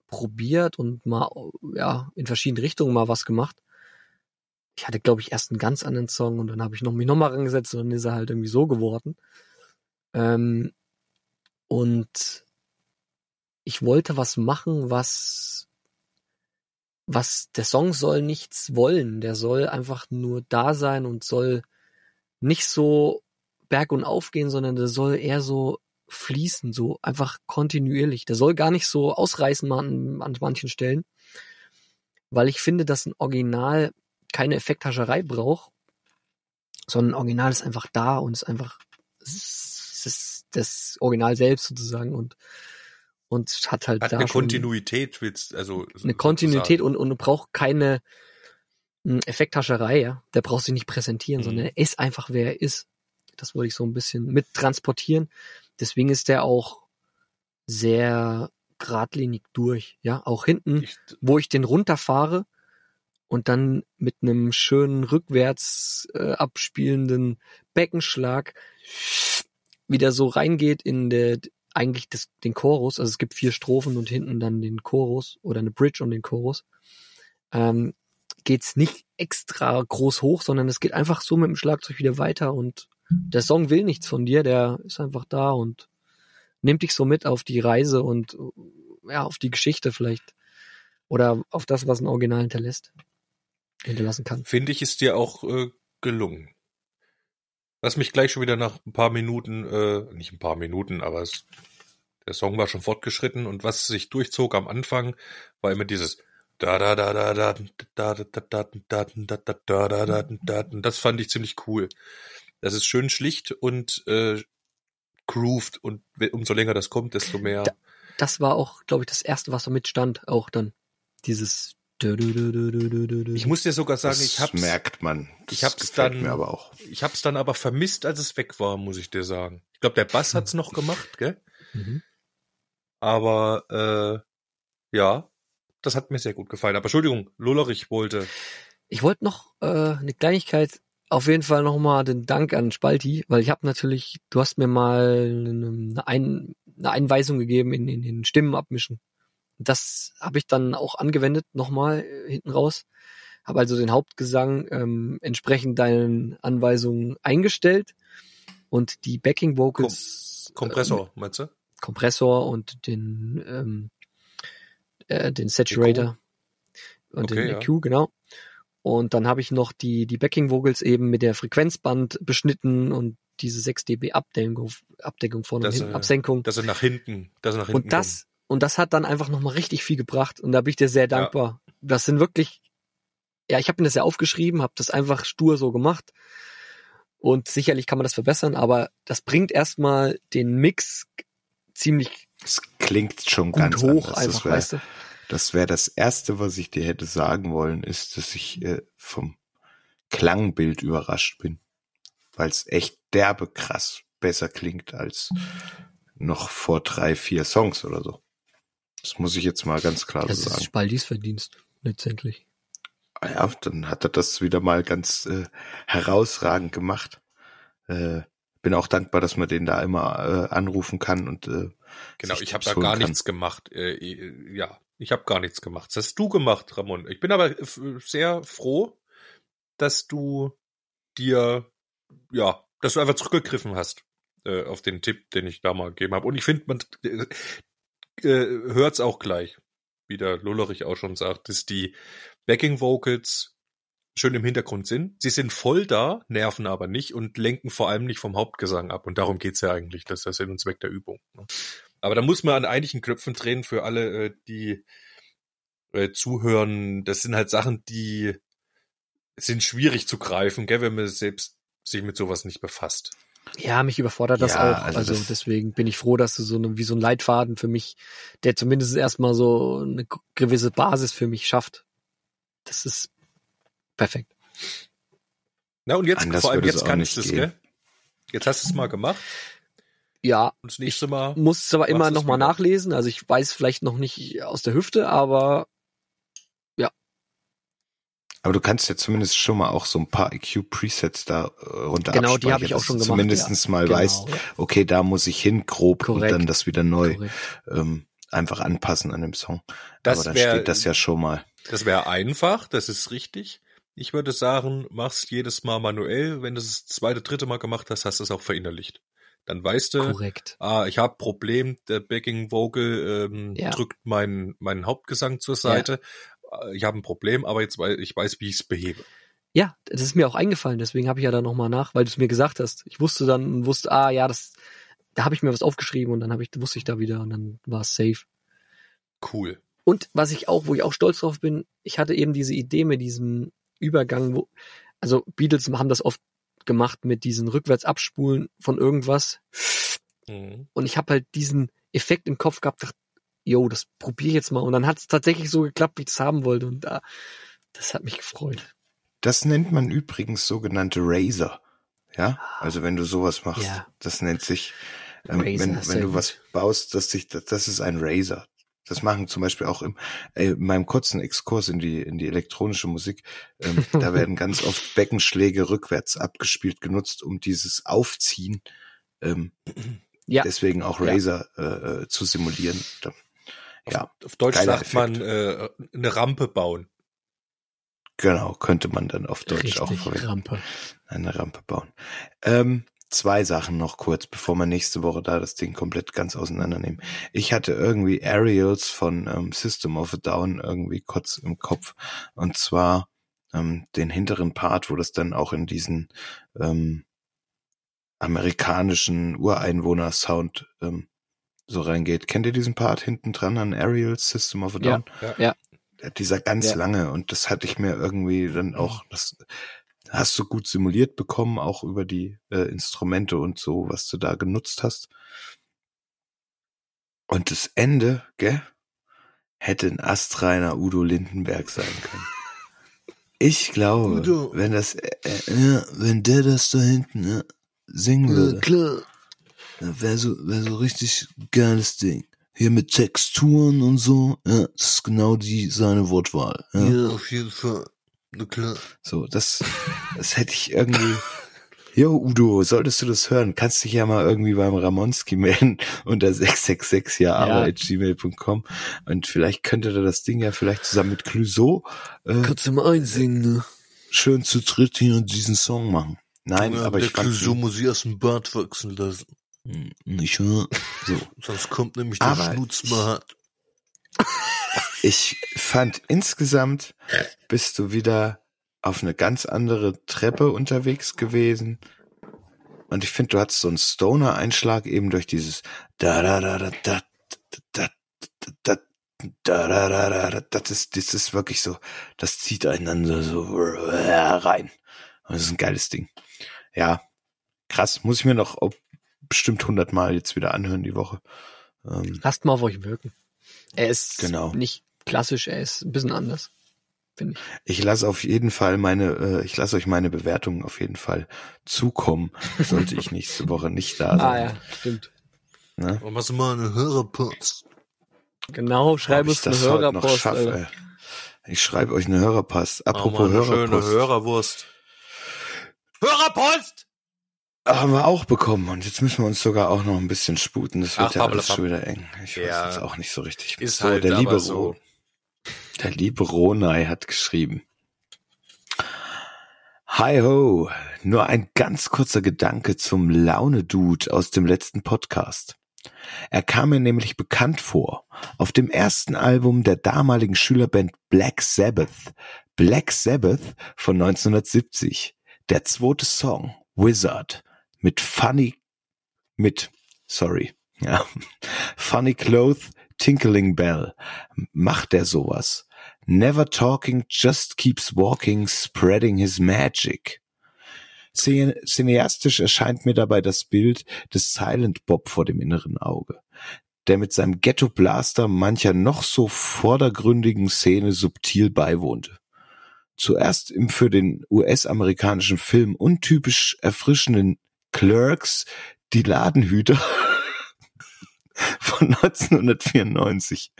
probiert und mal ja in verschiedene Richtungen mal was gemacht. Ich hatte, glaube ich, erst einen ganz anderen Song und dann habe ich noch mich nochmal rangesetzt und dann ist er halt irgendwie so geworden. Ähm, und ich wollte was machen, was was der Song soll nichts wollen, der soll einfach nur da sein und soll nicht so berg und auf gehen, sondern der soll eher so fließen, so einfach kontinuierlich. Der soll gar nicht so ausreißen an, an manchen Stellen, weil ich finde, dass ein Original keine Effekthascherei braucht, sondern ein Original ist einfach da und ist einfach ist das Original selbst sozusagen und und hat halt Hat da eine Kontinuität, willst also eine Kontinuität sozusagen. und, und braucht keine mh, Effekthascherei, ja. Der braucht sich nicht präsentieren, Mhm. sondern er ist einfach, wer er ist. Das wollte ich so ein bisschen mit transportieren. Deswegen ist der auch sehr geradlinig durch, ja. Auch hinten, Ich, wo ich den runterfahre und dann mit einem schönen rückwärts äh, abspielenden Beckenschlag wieder so reingeht in der eigentlich das, den Chorus, also es gibt vier Strophen und hinten dann den Chorus oder eine Bridge und den Chorus, ähm, geht's nicht extra groß hoch, sondern es geht einfach so mit dem Schlagzeug wieder weiter und der Song will nichts von dir, der ist einfach da und nimmt dich so mit auf die Reise und ja, auf die Geschichte vielleicht oder auf das, was ein Original hinterlässt, hinterlassen kann. finde ich, ist dir auch äh, gelungen. Was mich gleich schon wieder nach ein paar Minuten, äh, nicht ein paar Minuten, aber es, der Song war schon fortgeschritten und was sich durchzog am Anfang, war immer dieses da da da da da da da da da da da da da da da da das fand ich ziemlich cool. Das ist schön schlicht und äh, grooved und umso länger das kommt, desto mehr. Da- Das war auch, glaube ich, das erste, was da mitstand, auch dann. Dieses Ich muss dir sogar sagen, das ich hab's, merkt man. Das ich hab's dann- mir aber auch. ich hab's dann aber vermisst, als es weg war, muss ich dir sagen. Ich glaube, der Bass hat's noch gemacht, gell? Mhm. Aber äh, ja, das hat mir sehr gut gefallen. Aber Entschuldigung, Lullerich wollte. Ich wollte noch äh, eine Kleinigkeit, auf jeden Fall nochmal den Dank an Spalti, weil ich habe natürlich, du hast mir mal eine, Ein, eine Einweisung gegeben in, in den Stimmen abmischen. Das habe ich dann auch angewendet, nochmal äh, hinten raus. Habe also den Hauptgesang ähm, entsprechend deinen Anweisungen eingestellt und die Backing Vocals Kompressor, meinst du? äh, Kompressor und den ähm, äh, den Saturator und Okay, den ja. EQ, genau. Und dann habe ich noch die, die Backing Vocals eben mit der Frequenzband beschnitten und diese 6 dB Abdeckung, Abdeckung vorne und Dass hinten, er- Absenkung. Dass er nach hinten, dass er nach hinten Und das, und das hat dann einfach nochmal richtig viel gebracht. Und da bin ich dir sehr dankbar. Das sind wirklich, ja, ich habe mir das ja aufgeschrieben, habe das einfach stur so gemacht. Und sicherlich kann man das verbessern, aber das bringt erstmal den Mix ziemlich Es klingt schon gut ganz hoch, anders. einfach, das wäre weißt du? das, wär das Erste, was ich dir hätte sagen wollen, ist, dass ich äh, vom Klangbild überrascht bin. Weil es echt derbe krass besser klingt als noch vor drei, vier Songs oder so. Das muss ich jetzt mal ganz klar Das so ist sagen. Spaldis Verdienst, letztendlich. Ah Ja, dann hat er das wieder mal ganz äh, herausragend gemacht. Äh, bin auch dankbar, dass man den da immer äh, anrufen kann und äh, Genau, ich habe da gar kann. nichts gemacht. Äh, äh, ja, ich habe gar nichts gemacht. Das hast du gemacht, Ramon. Ich bin aber f- sehr froh, dass du dir, ja, dass du einfach zurückgegriffen hast äh, auf den Tipp, den ich da mal gegeben habe. Und ich finde, man äh, hört's auch gleich, wie der Lullerich auch schon sagt, dass die Backing Vocals schön im Hintergrund sind. Sie sind voll da, nerven aber nicht und lenken vor allem nicht vom Hauptgesang ab. Und darum geht's ja eigentlich. Das ist der Sinn und Zweck der Übung. ne? Aber da muss man an einigen Knöpfen drehen für alle, äh, die äh, zuhören. Das sind halt Sachen, die sind schwierig zu greifen, gell, wenn man selbst sich mit sowas nicht befasst. Ja, mich überfordert das Ja, auch. also Also, das- deswegen bin ich froh, dass du so eine, wie so ein Leitfaden für mich, der zumindest erstmal so eine gewisse Basis für mich schafft. Das ist perfekt. Na, und jetzt, Anders vor allem jetzt auch kannst du nicht es, gehen. gell? Jetzt hast du es mal gemacht. Ja, Und das nächste Mal. muss es aber immer nochmal nachlesen. Also ich weiß vielleicht noch nicht aus der Hüfte, aber Aber du kannst ja zumindest schon mal auch so ein paar EQ-Presets da äh, runter Genau, die habe ich auch schon gemacht, Zumindestens ja. mal Genau, weißt, ja. okay, da muss ich hin grob Korrekt. und dann das wieder neu ähm, einfach anpassen an dem Song. Das Aber dann wär- steht das ja schon mal. Das wäre einfach, das ist richtig. Ich würde sagen, mach's jedes Mal manuell. Wenn du es das zweite, dritte Mal gemacht hast, hast du es auch verinnerlicht. Dann weißt du, Korrekt. ah, ich habe Problem, der Backing Vocal ähm, Ja. drückt meinen meinen Hauptgesang zur Seite. Äh, Ich habe ein Problem, aber jetzt weiß ich weiß, wie ich es behebe. Ja, das ist mir auch eingefallen, deswegen habe ich ja da nochmal nach, weil du es mir gesagt hast. Ich wusste dann und wusste, ah ja, das, da habe ich mir was aufgeschrieben und dann habe ich, wusste ich da wieder und dann war es safe. Cool. Und was ich auch, wo ich auch stolz drauf bin, ich hatte eben diese Idee mit diesem Übergang, wo, also Beatles haben das oft gemacht mit diesen rückwärts abspulen von irgendwas. Mhm. Und ich habe halt diesen Effekt im Kopf gehabt, dachte, yo, das probiere ich jetzt mal. Und dann hat es tatsächlich so geklappt, wie ich es haben wollte. Und da, das hat mich gefreut. Das nennt man übrigens sogenannte Razor. Ja, also wenn du sowas machst, Ja. das nennt sich, ähm, Razor, wenn, wenn du gut. was baust, das, sich, das, das ist ein Razor. Das machen zum Beispiel auch im, äh, in meinem kurzen Exkurs in die, in die elektronische Musik. Ähm, da werden ganz oft Beckenschläge rückwärts abgespielt, genutzt, um dieses Aufziehen, ähm, Ja. deswegen auch Ja. Razor äh, äh, zu simulieren. Da- Ja, Auf Deutsch sagt man äh, eine Rampe bauen. genau, könnte man dann auf Deutsch auch Richtig, verwenden. Rampe. eine Rampe bauen. Ähm, zwei Sachen noch kurz, bevor wir nächste Woche da das Ding komplett ganz auseinandernehmen. Ich hatte irgendwie Aerials von ähm, System of a Down irgendwie kurz im Kopf. Und zwar ähm, den hinteren Part, wo das dann auch in diesen ähm, amerikanischen Ureinwohner-Sound ähm, so reingeht. Kennt ihr diesen Part hinten dran an Aerials System of a Ja, Down? ja. Ja, dieser ganz Ja. lange und das hatte ich mir irgendwie dann auch, das hast du gut simuliert bekommen, auch über die äh, Instrumente und so, was du da genutzt hast. Und das Ende, gell, hätte ein astreiner Udo Lindenberg sein können. Ich glaube, Udo. wenn das, äh, äh, wenn der das da hinten äh, singen würde, klar. Wäre so, wär so richtig geiles Ding. Hier mit Texturen und so, ja, das ist genau die seine Wortwahl. Ja. auf jeden Fall. Na klar. So, das, das hätte ich irgendwie. Jo, Udo, solltest du das hören, kannst dich ja mal irgendwie beim Ramonski melden unter 666 Ja. gmail.com und vielleicht könnte er das Ding ja vielleicht zusammen mit Clouseau äh, Kannst du mal einsingen, ne? schön zu dritt hier und diesen Song machen. Nein, Ja, aber der ich fand Clouseau muss ich erst einen Bart wachsen lassen. Nicht wahr? So, Sonst kommt nämlich der Aber Schnutz mal hart. ich fand insgesamt bist du wieder auf eine ganz andere Treppe unterwegs gewesen. Und ich finde, du hattest so einen Stoner-Einschlag eben durch dieses da da da da da da da da da da da da das ist das ist wirklich so, das zieht einander so rein. Das ist ein geiles Ding. Ja, krass. Muss ich mir noch bestimmt hundertmal jetzt wieder anhören die Woche. Ähm, Lasst mal auf euch wirken. Er ist Genau. nicht klassisch, er ist ein bisschen anders. Finde ich. Ich lasse auf jeden Fall meine, äh, ich lasse euch meine Bewertungen auf jeden Fall zukommen, sollte ich nächste Woche nicht da sein. Ah ja, stimmt. Ne? Warum hast du mal eine Hörerpost? Genau, schreib uns eine das heute noch Hörerpost. schaffe. Ich schreibe euch eine Hörerpass. Mach Apropos eine schöne Hörerpost. Hörerwurst. Hörerpost! Haben wir auch bekommen und jetzt müssen wir uns sogar auch noch ein bisschen sputen. Das wird Ach, ja alles schon wieder eng. Ich weiß Ja. jetzt auch nicht so richtig. Ist so, halt der liebe so. Der liebe Ronay hat geschrieben. Hi ho, nur ein ganz kurzer Gedanke zum Laune-Dude aus dem letzten Podcast. Er kam mir nämlich bekannt vor. Auf dem ersten Album der damaligen Schülerband Black Sabbath. Black Sabbath von 1970. Der zweite Song, Wizard, mit Funny, mit, sorry, ja, Funny Cloth, Tinkling Bell. Macht er sowas? Never talking, just keeps walking, spreading his magic. Cine- Cineastisch erscheint mir dabei das Bild des Silent Bob vor dem inneren Auge, der mit seinem Ghetto Blaster mancher noch so vordergründigen Szene subtil beiwohnte. Zuerst im für den US-amerikanischen Film untypisch erfrischenden Clerks die Ladenhüter von 1994.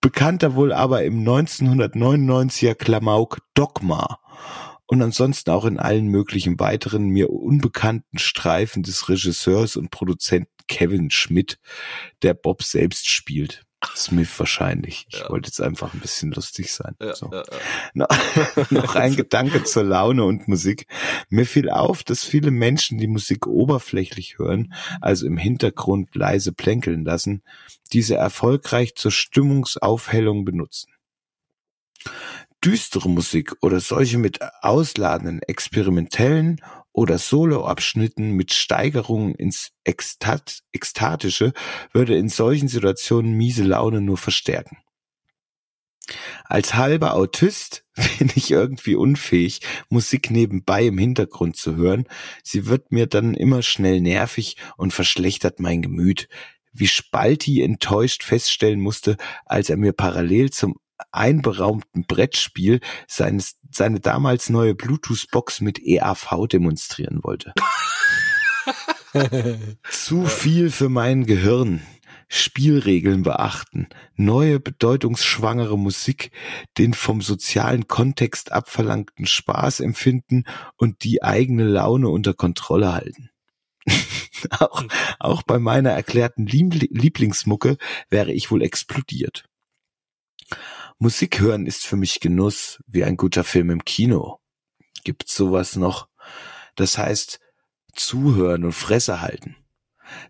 Bekannter wohl aber im 1999er Klamauk Dogma und ansonsten auch in allen möglichen weiteren mir unbekannten Streifen des Regisseurs und Produzenten Kevin Schmidt, der Bob selbst spielt. Smith wahrscheinlich. Ich Ja. wollte jetzt einfach ein bisschen lustig sein. Ja, so. ja. No- noch ein Gedanke zur Laune und Musik. Mir fiel auf, dass viele Menschen die Musik oberflächlich hören, also im Hintergrund leise plänkeln lassen, diese erfolgreich zur Stimmungsaufhellung benutzen. Düstere Musik oder solche mit ausladenden, experimentellen oder Soloabschnitten mit Steigerungen ins Ekstat Ekstatische würde in solchen Situationen miese Laune nur verstärken. Als halber Autist bin ich irgendwie unfähig, Musik nebenbei im Hintergrund zu hören. Sie wird mir dann immer schnell nervig und verschlechtert mein Gemüt, wie Spalti enttäuscht feststellen musste, als er mir parallel zum einberaumten Brettspiel seines, seine damals neue Bluetooth-Box mit EAV demonstrieren wollte. Zu viel für mein Gehirn. Spielregeln beachten, neue bedeutungsschwangere Musik, den vom sozialen Kontext abverlangten Spaß empfinden und die eigene Laune unter Kontrolle halten. auch, auch bei meiner erklärten Liebl- Lieblingsmucke wäre ich wohl explodiert. Musik hören ist für mich Genuss, wie ein guter Film im Kino. Gibt's sowas noch? Das heißt, zuhören und Fresse halten.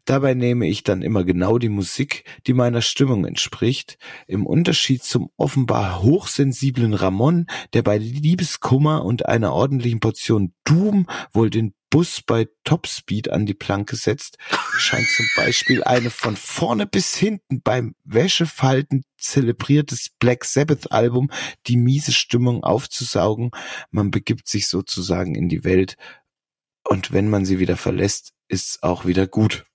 Dabei nehme ich dann immer genau die Musik, die meiner Stimmung entspricht, im Unterschied zum offenbar hochsensiblen Ramon, der bei Liebeskummer und einer ordentlichen Portion Doom wohl den Bus bei Topspeed an die Planke setzt, scheint zum Beispiel eine von vorne bis hinten beim Wäschefalten zelebriertes Black Sabbath Album die miese Stimmung aufzusaugen. Man begibt sich sozusagen in die Welt und wenn man sie wieder verlässt, ist's auch wieder gut.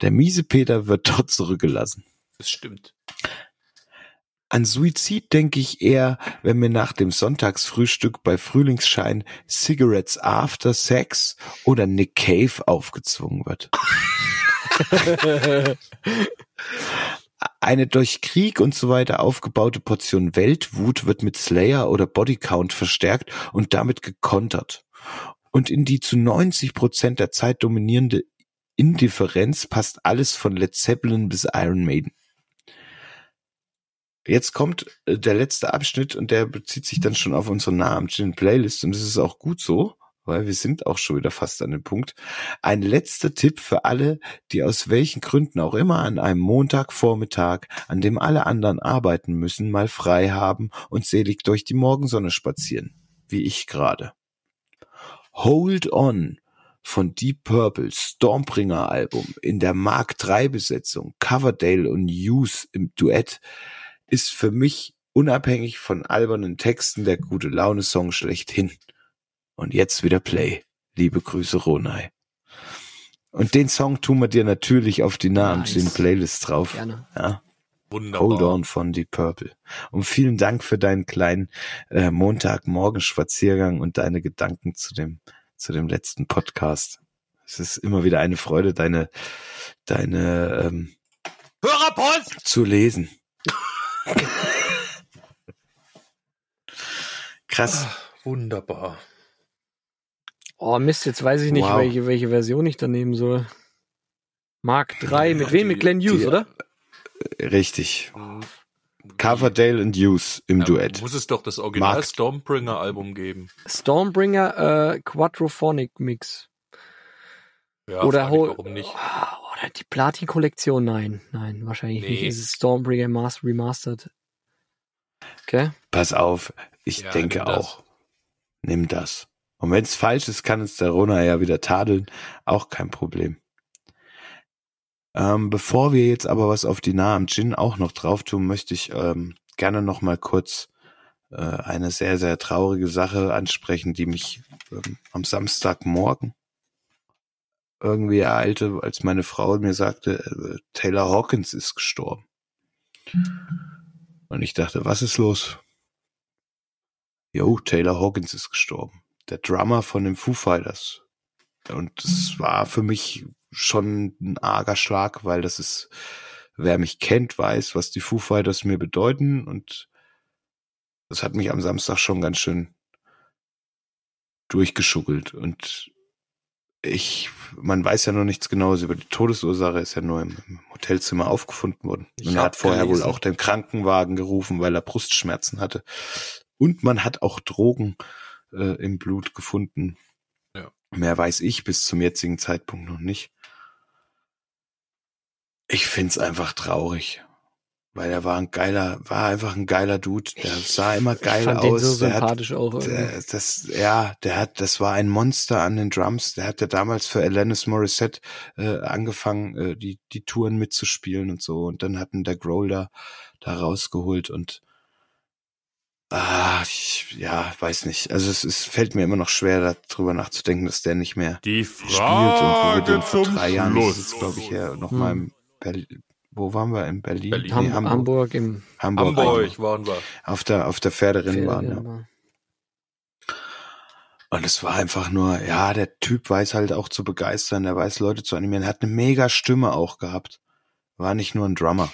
Der miese Peter wird dort zurückgelassen. Das stimmt. An Suizid denke ich eher, wenn mir nach dem Sonntagsfrühstück bei Frühlingsschein Cigarettes After Sex oder Nick Cave aufgezwungen wird. Eine durch Krieg und so weiter aufgebaute Portion Weltwut wird mit Slayer oder Bodycount verstärkt und damit gekontert. Und in die zu 90 Prozent der Zeit dominierende Indifferenz passt alles von Led Zeppelin bis Iron Maiden. Jetzt kommt äh, der letzte Abschnitt und der bezieht sich dann schon auf unsere Namen Playlist und das ist auch gut so, weil wir sind auch schon wieder fast an dem Punkt. Ein letzter Tipp für alle, die aus welchen Gründen auch immer an einem Montagvormittag, an dem alle anderen arbeiten müssen, mal frei haben und selig durch die Morgensonne spazieren, wie ich gerade. Hold On von Deep Purple Stormbringer Album in der Mark III Besetzung Coverdale und Hughes im Duett ist für mich unabhängig von albernen Texten der gute Laune Song schlechthin. Und jetzt wieder Play. Liebe Grüße Ronai. Und den Song tun wir dir natürlich auf die Namen nice. Playlist drauf. Gerne. Ja. Wunderbar. Hold on von Deep Purple. Und vielen Dank für deinen kleinen äh, Montagmorgen-Spaziergang und deine Gedanken zu dem, zu dem letzten Podcast. Es ist immer wieder eine Freude, deine, deine ähm, Hörerpost zu lesen. Krass. Ach, wunderbar. Oh Mist, jetzt weiß ich nicht, Wow. welche, welche Version ich da nehmen soll. Mark 3, mit wem? Mit Glenn Hughes, die- oder? Richtig. Coverdale und Hughes im Ja, Duett. Muss es doch das Original Mark- Stormbringer Album geben. Stormbringer äh, Quadrophonic Mix. Ja, oder hol- warum nicht. Ah, Oder die Platin-Kollektion? Nein, nein, wahrscheinlich Nee. nicht. Es Stormbringer Mas Remastered. Okay. Pass auf, ich Ja, denke nimm auch. Nimm das. Und wenn es falsch ist, kann uns der Rona ja wieder tadeln. Auch kein Problem. Ähm, bevor wir jetzt aber was auf die Nahe am Gin auch noch drauf tun, möchte ich ähm, gerne noch mal kurz äh, eine sehr, sehr traurige Sache ansprechen, die mich ähm, am Samstagmorgen irgendwie ereilte, als meine Frau mir sagte, äh, Taylor Hawkins ist gestorben. Und ich dachte, was ist los? Jo, Taylor Hawkins ist gestorben. Der Drummer von den Foo Fighters. Und das war für mich schon ein arger Schlag, weil das ist, wer mich kennt, weiß, was die Foo Fighters mir bedeuten. Und das hat mich am Samstag schon ganz schön durchgeschuggelt. Und ich, man weiß ja noch nichts Genaues über die Todesursache, ist ja nur im, im Hotelzimmer aufgefunden worden. Ich Und er hat vorher gelesen. wohl auch den Krankenwagen gerufen, weil er Brustschmerzen hatte. Und man hat auch Drogen äh, im Blut gefunden. Ja. Mehr weiß ich bis zum jetzigen Zeitpunkt noch nicht. Ich find's einfach traurig. Weil er war ein geiler, war einfach ein geiler Dude. Der sah immer geil ich fand aus. den so der hat sympathisch auch. irgendwie. der, das, ja, der hat, das war ein Monster an den Drums. Der hat ja damals für Alanis Morissette äh, angefangen, äh, die die Touren mitzuspielen und so. Und dann hatten der Grohl da, da rausgeholt und ah, ich, ja, weiß nicht. Also es, es fällt mir immer noch schwer, darüber nachzudenken, dass der nicht mehr Die spielt und wo wir den vor drei Jahren, das ist glaube ich ja noch Hm. mal im Berlin. Wo waren wir? In Berlin? Berlin. Ham Nee, Hamburg. Hamburg. im Hamburg. Hamburg waren wir. Auf der, auf der Pferderennbahn, ja. Pferde- Und es war einfach nur, ja, der Typ weiß halt auch zu begeistern, der weiß Leute zu animieren, er hat eine mega Stimme auch gehabt. War nicht nur ein Drummer.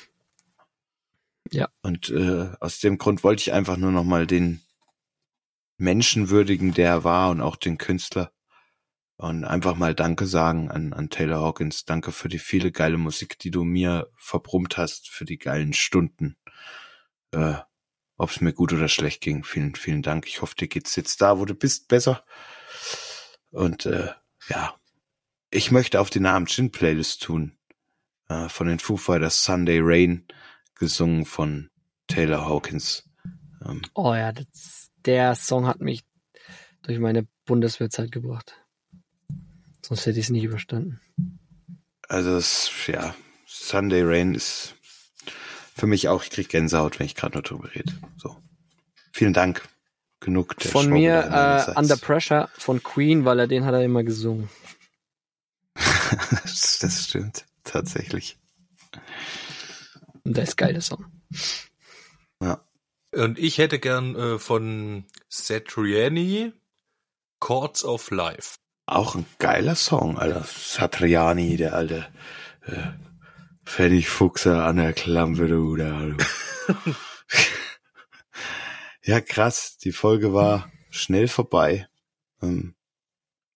Ja. Und äh, aus dem Grund wollte ich einfach nur nochmal den Menschen würdigen, der er war und auch den Künstler. Und einfach mal Danke sagen an, an Taylor Hawkins. Danke für die viele geile Musik, die du mir verbrummt hast, für die geilen Stunden. Äh, ob es mir gut oder schlecht ging. Vielen, vielen Dank. Ich hoffe, dir geht's jetzt da, wo du bist, besser. Und äh, ja, ich möchte auf die Namen Chin Playlist tun. Äh, von den Foo Fighters Sunday Rain, gesungen von Taylor Hawkins. Ähm, Oh ja, das, der Song hat mich durch meine Bundeswehrzeit gebracht. Sonst hätte ich es nicht überstanden. also es, ja, Sunday Rain ist für mich auch, ich krieg Gänsehaut, wenn ich gerade nur drüber rede. So. Vielen Dank. Genug der Von mir äh, Under Pressure von Queen, weil er den hat er immer gesungen. das, das stimmt, tatsächlich. Und der ist geil, der Song. Ja. Und ich hätte gern äh, von Satriani Chords of Life. Auch ein geiler Song, Alter. Satriani, der alte äh, Pfennigfuchser an der Klampe, du, da, du. ja, krass. Die Folge war schnell vorbei. Ähm,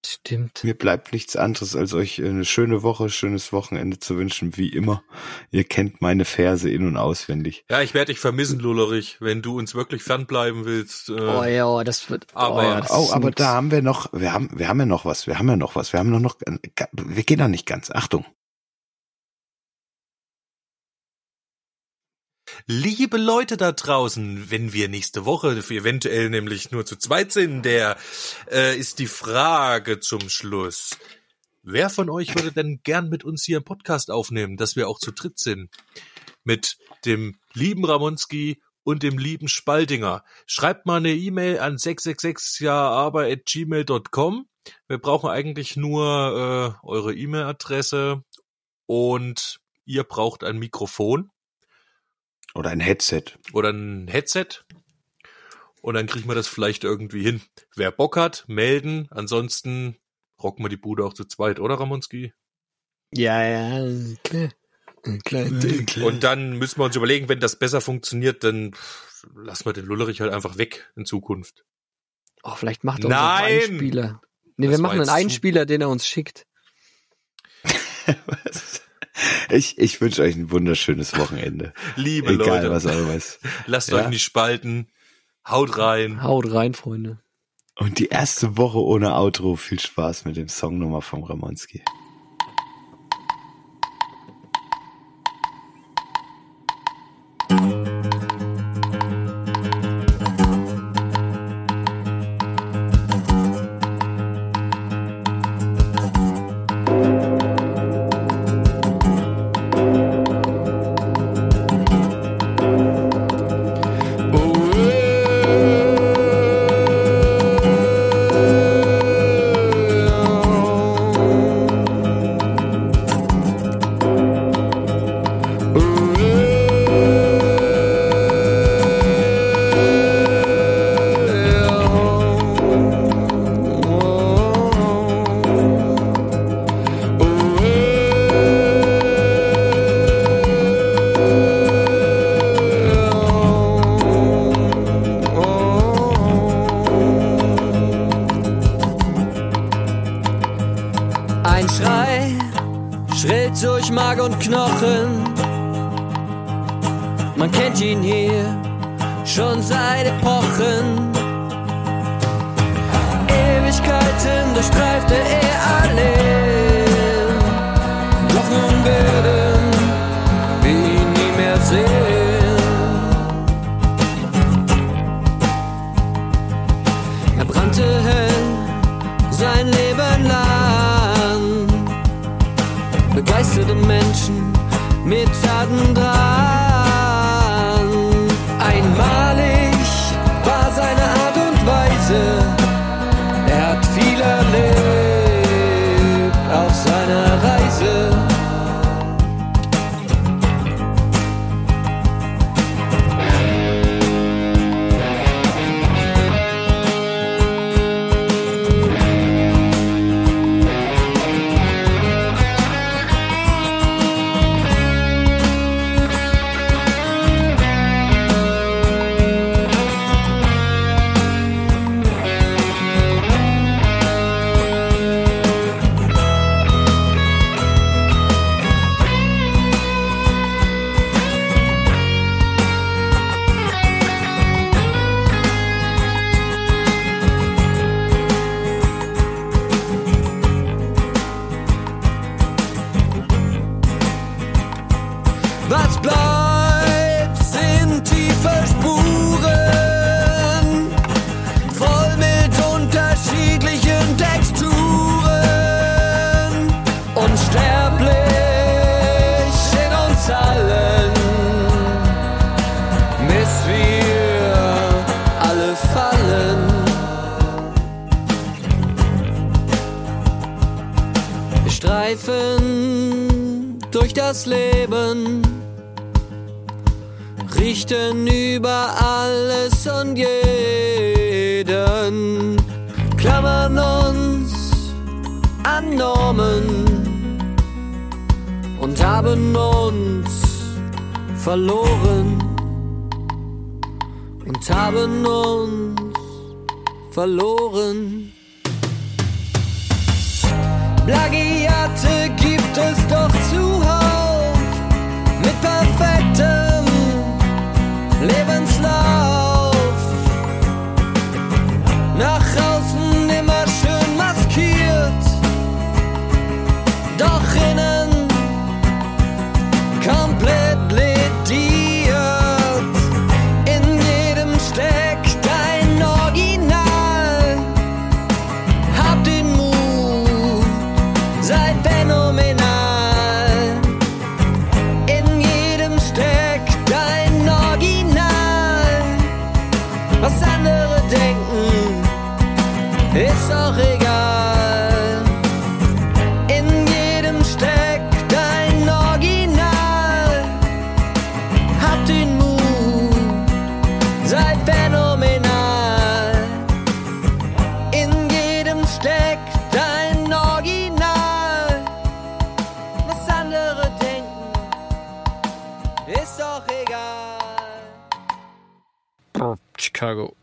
Stimmt. mir bleibt nichts anderes, als euch eine schöne Woche, schönes Wochenende zu wünschen, wie immer. Ihr kennt meine Verse in- und auswendig. Ja, ich werde dich vermissen, Lullerich, wenn du uns wirklich fernbleiben willst. Äh, Oh ja, das wird. Aber- oh, ja, das Oh, aber da haben wir noch, wir haben, wir haben ja noch was, wir haben ja noch was, wir haben noch, noch wir gehen da nicht ganz. Achtung. Liebe Leute da draußen, wenn wir nächste Woche eventuell nämlich nur zu zweit sind, der äh, ist die Frage zum Schluss. wer von euch würde denn gern mit uns hier einen Podcast aufnehmen, dass wir auch zu dritt sind? Mit dem lieben Ramonski und dem lieben Spaldinger. Schreibt mal eine E-Mail an 666jaarbeiter.gmail.com. Wir brauchen eigentlich nur äh, eure E-Mail-Adresse und ihr braucht ein Mikrofon Oder ein Headset. oder ein Headset. Und dann kriegen wir das vielleicht irgendwie hin. Wer Bock hat, melden. Ansonsten rocken wir die Bude auch zu zweit, oder Ramonski? Ja, ja, klar. Klar, klar. Und dann müssen wir uns überlegen, wenn das besser funktioniert, dann lassen wir den Lullerich halt einfach weg in Zukunft. Oh, vielleicht macht er uns Nein! einen Einspieler. Nee, Das wir machen einen Einspieler, den er uns schickt. Ich, ich wünsche euch ein wunderschönes Wochenende. Liebe Egal Leute, was auch was. lasst Ja. euch nicht spalten. Haut rein. Haut rein, Freunde. Und die erste Woche ohne Outro. Viel Spaß mit dem Song nochmal vom Ramonski. Streifen durch das Leben, richten über alles und jeden, klammern uns an Normen und haben uns verloren und haben uns verloren. Plagiate gibt es doch zuhauf mit perfektem Lebenslauf. Nach außen immer schön maskiert, doch innen komplett Chicago.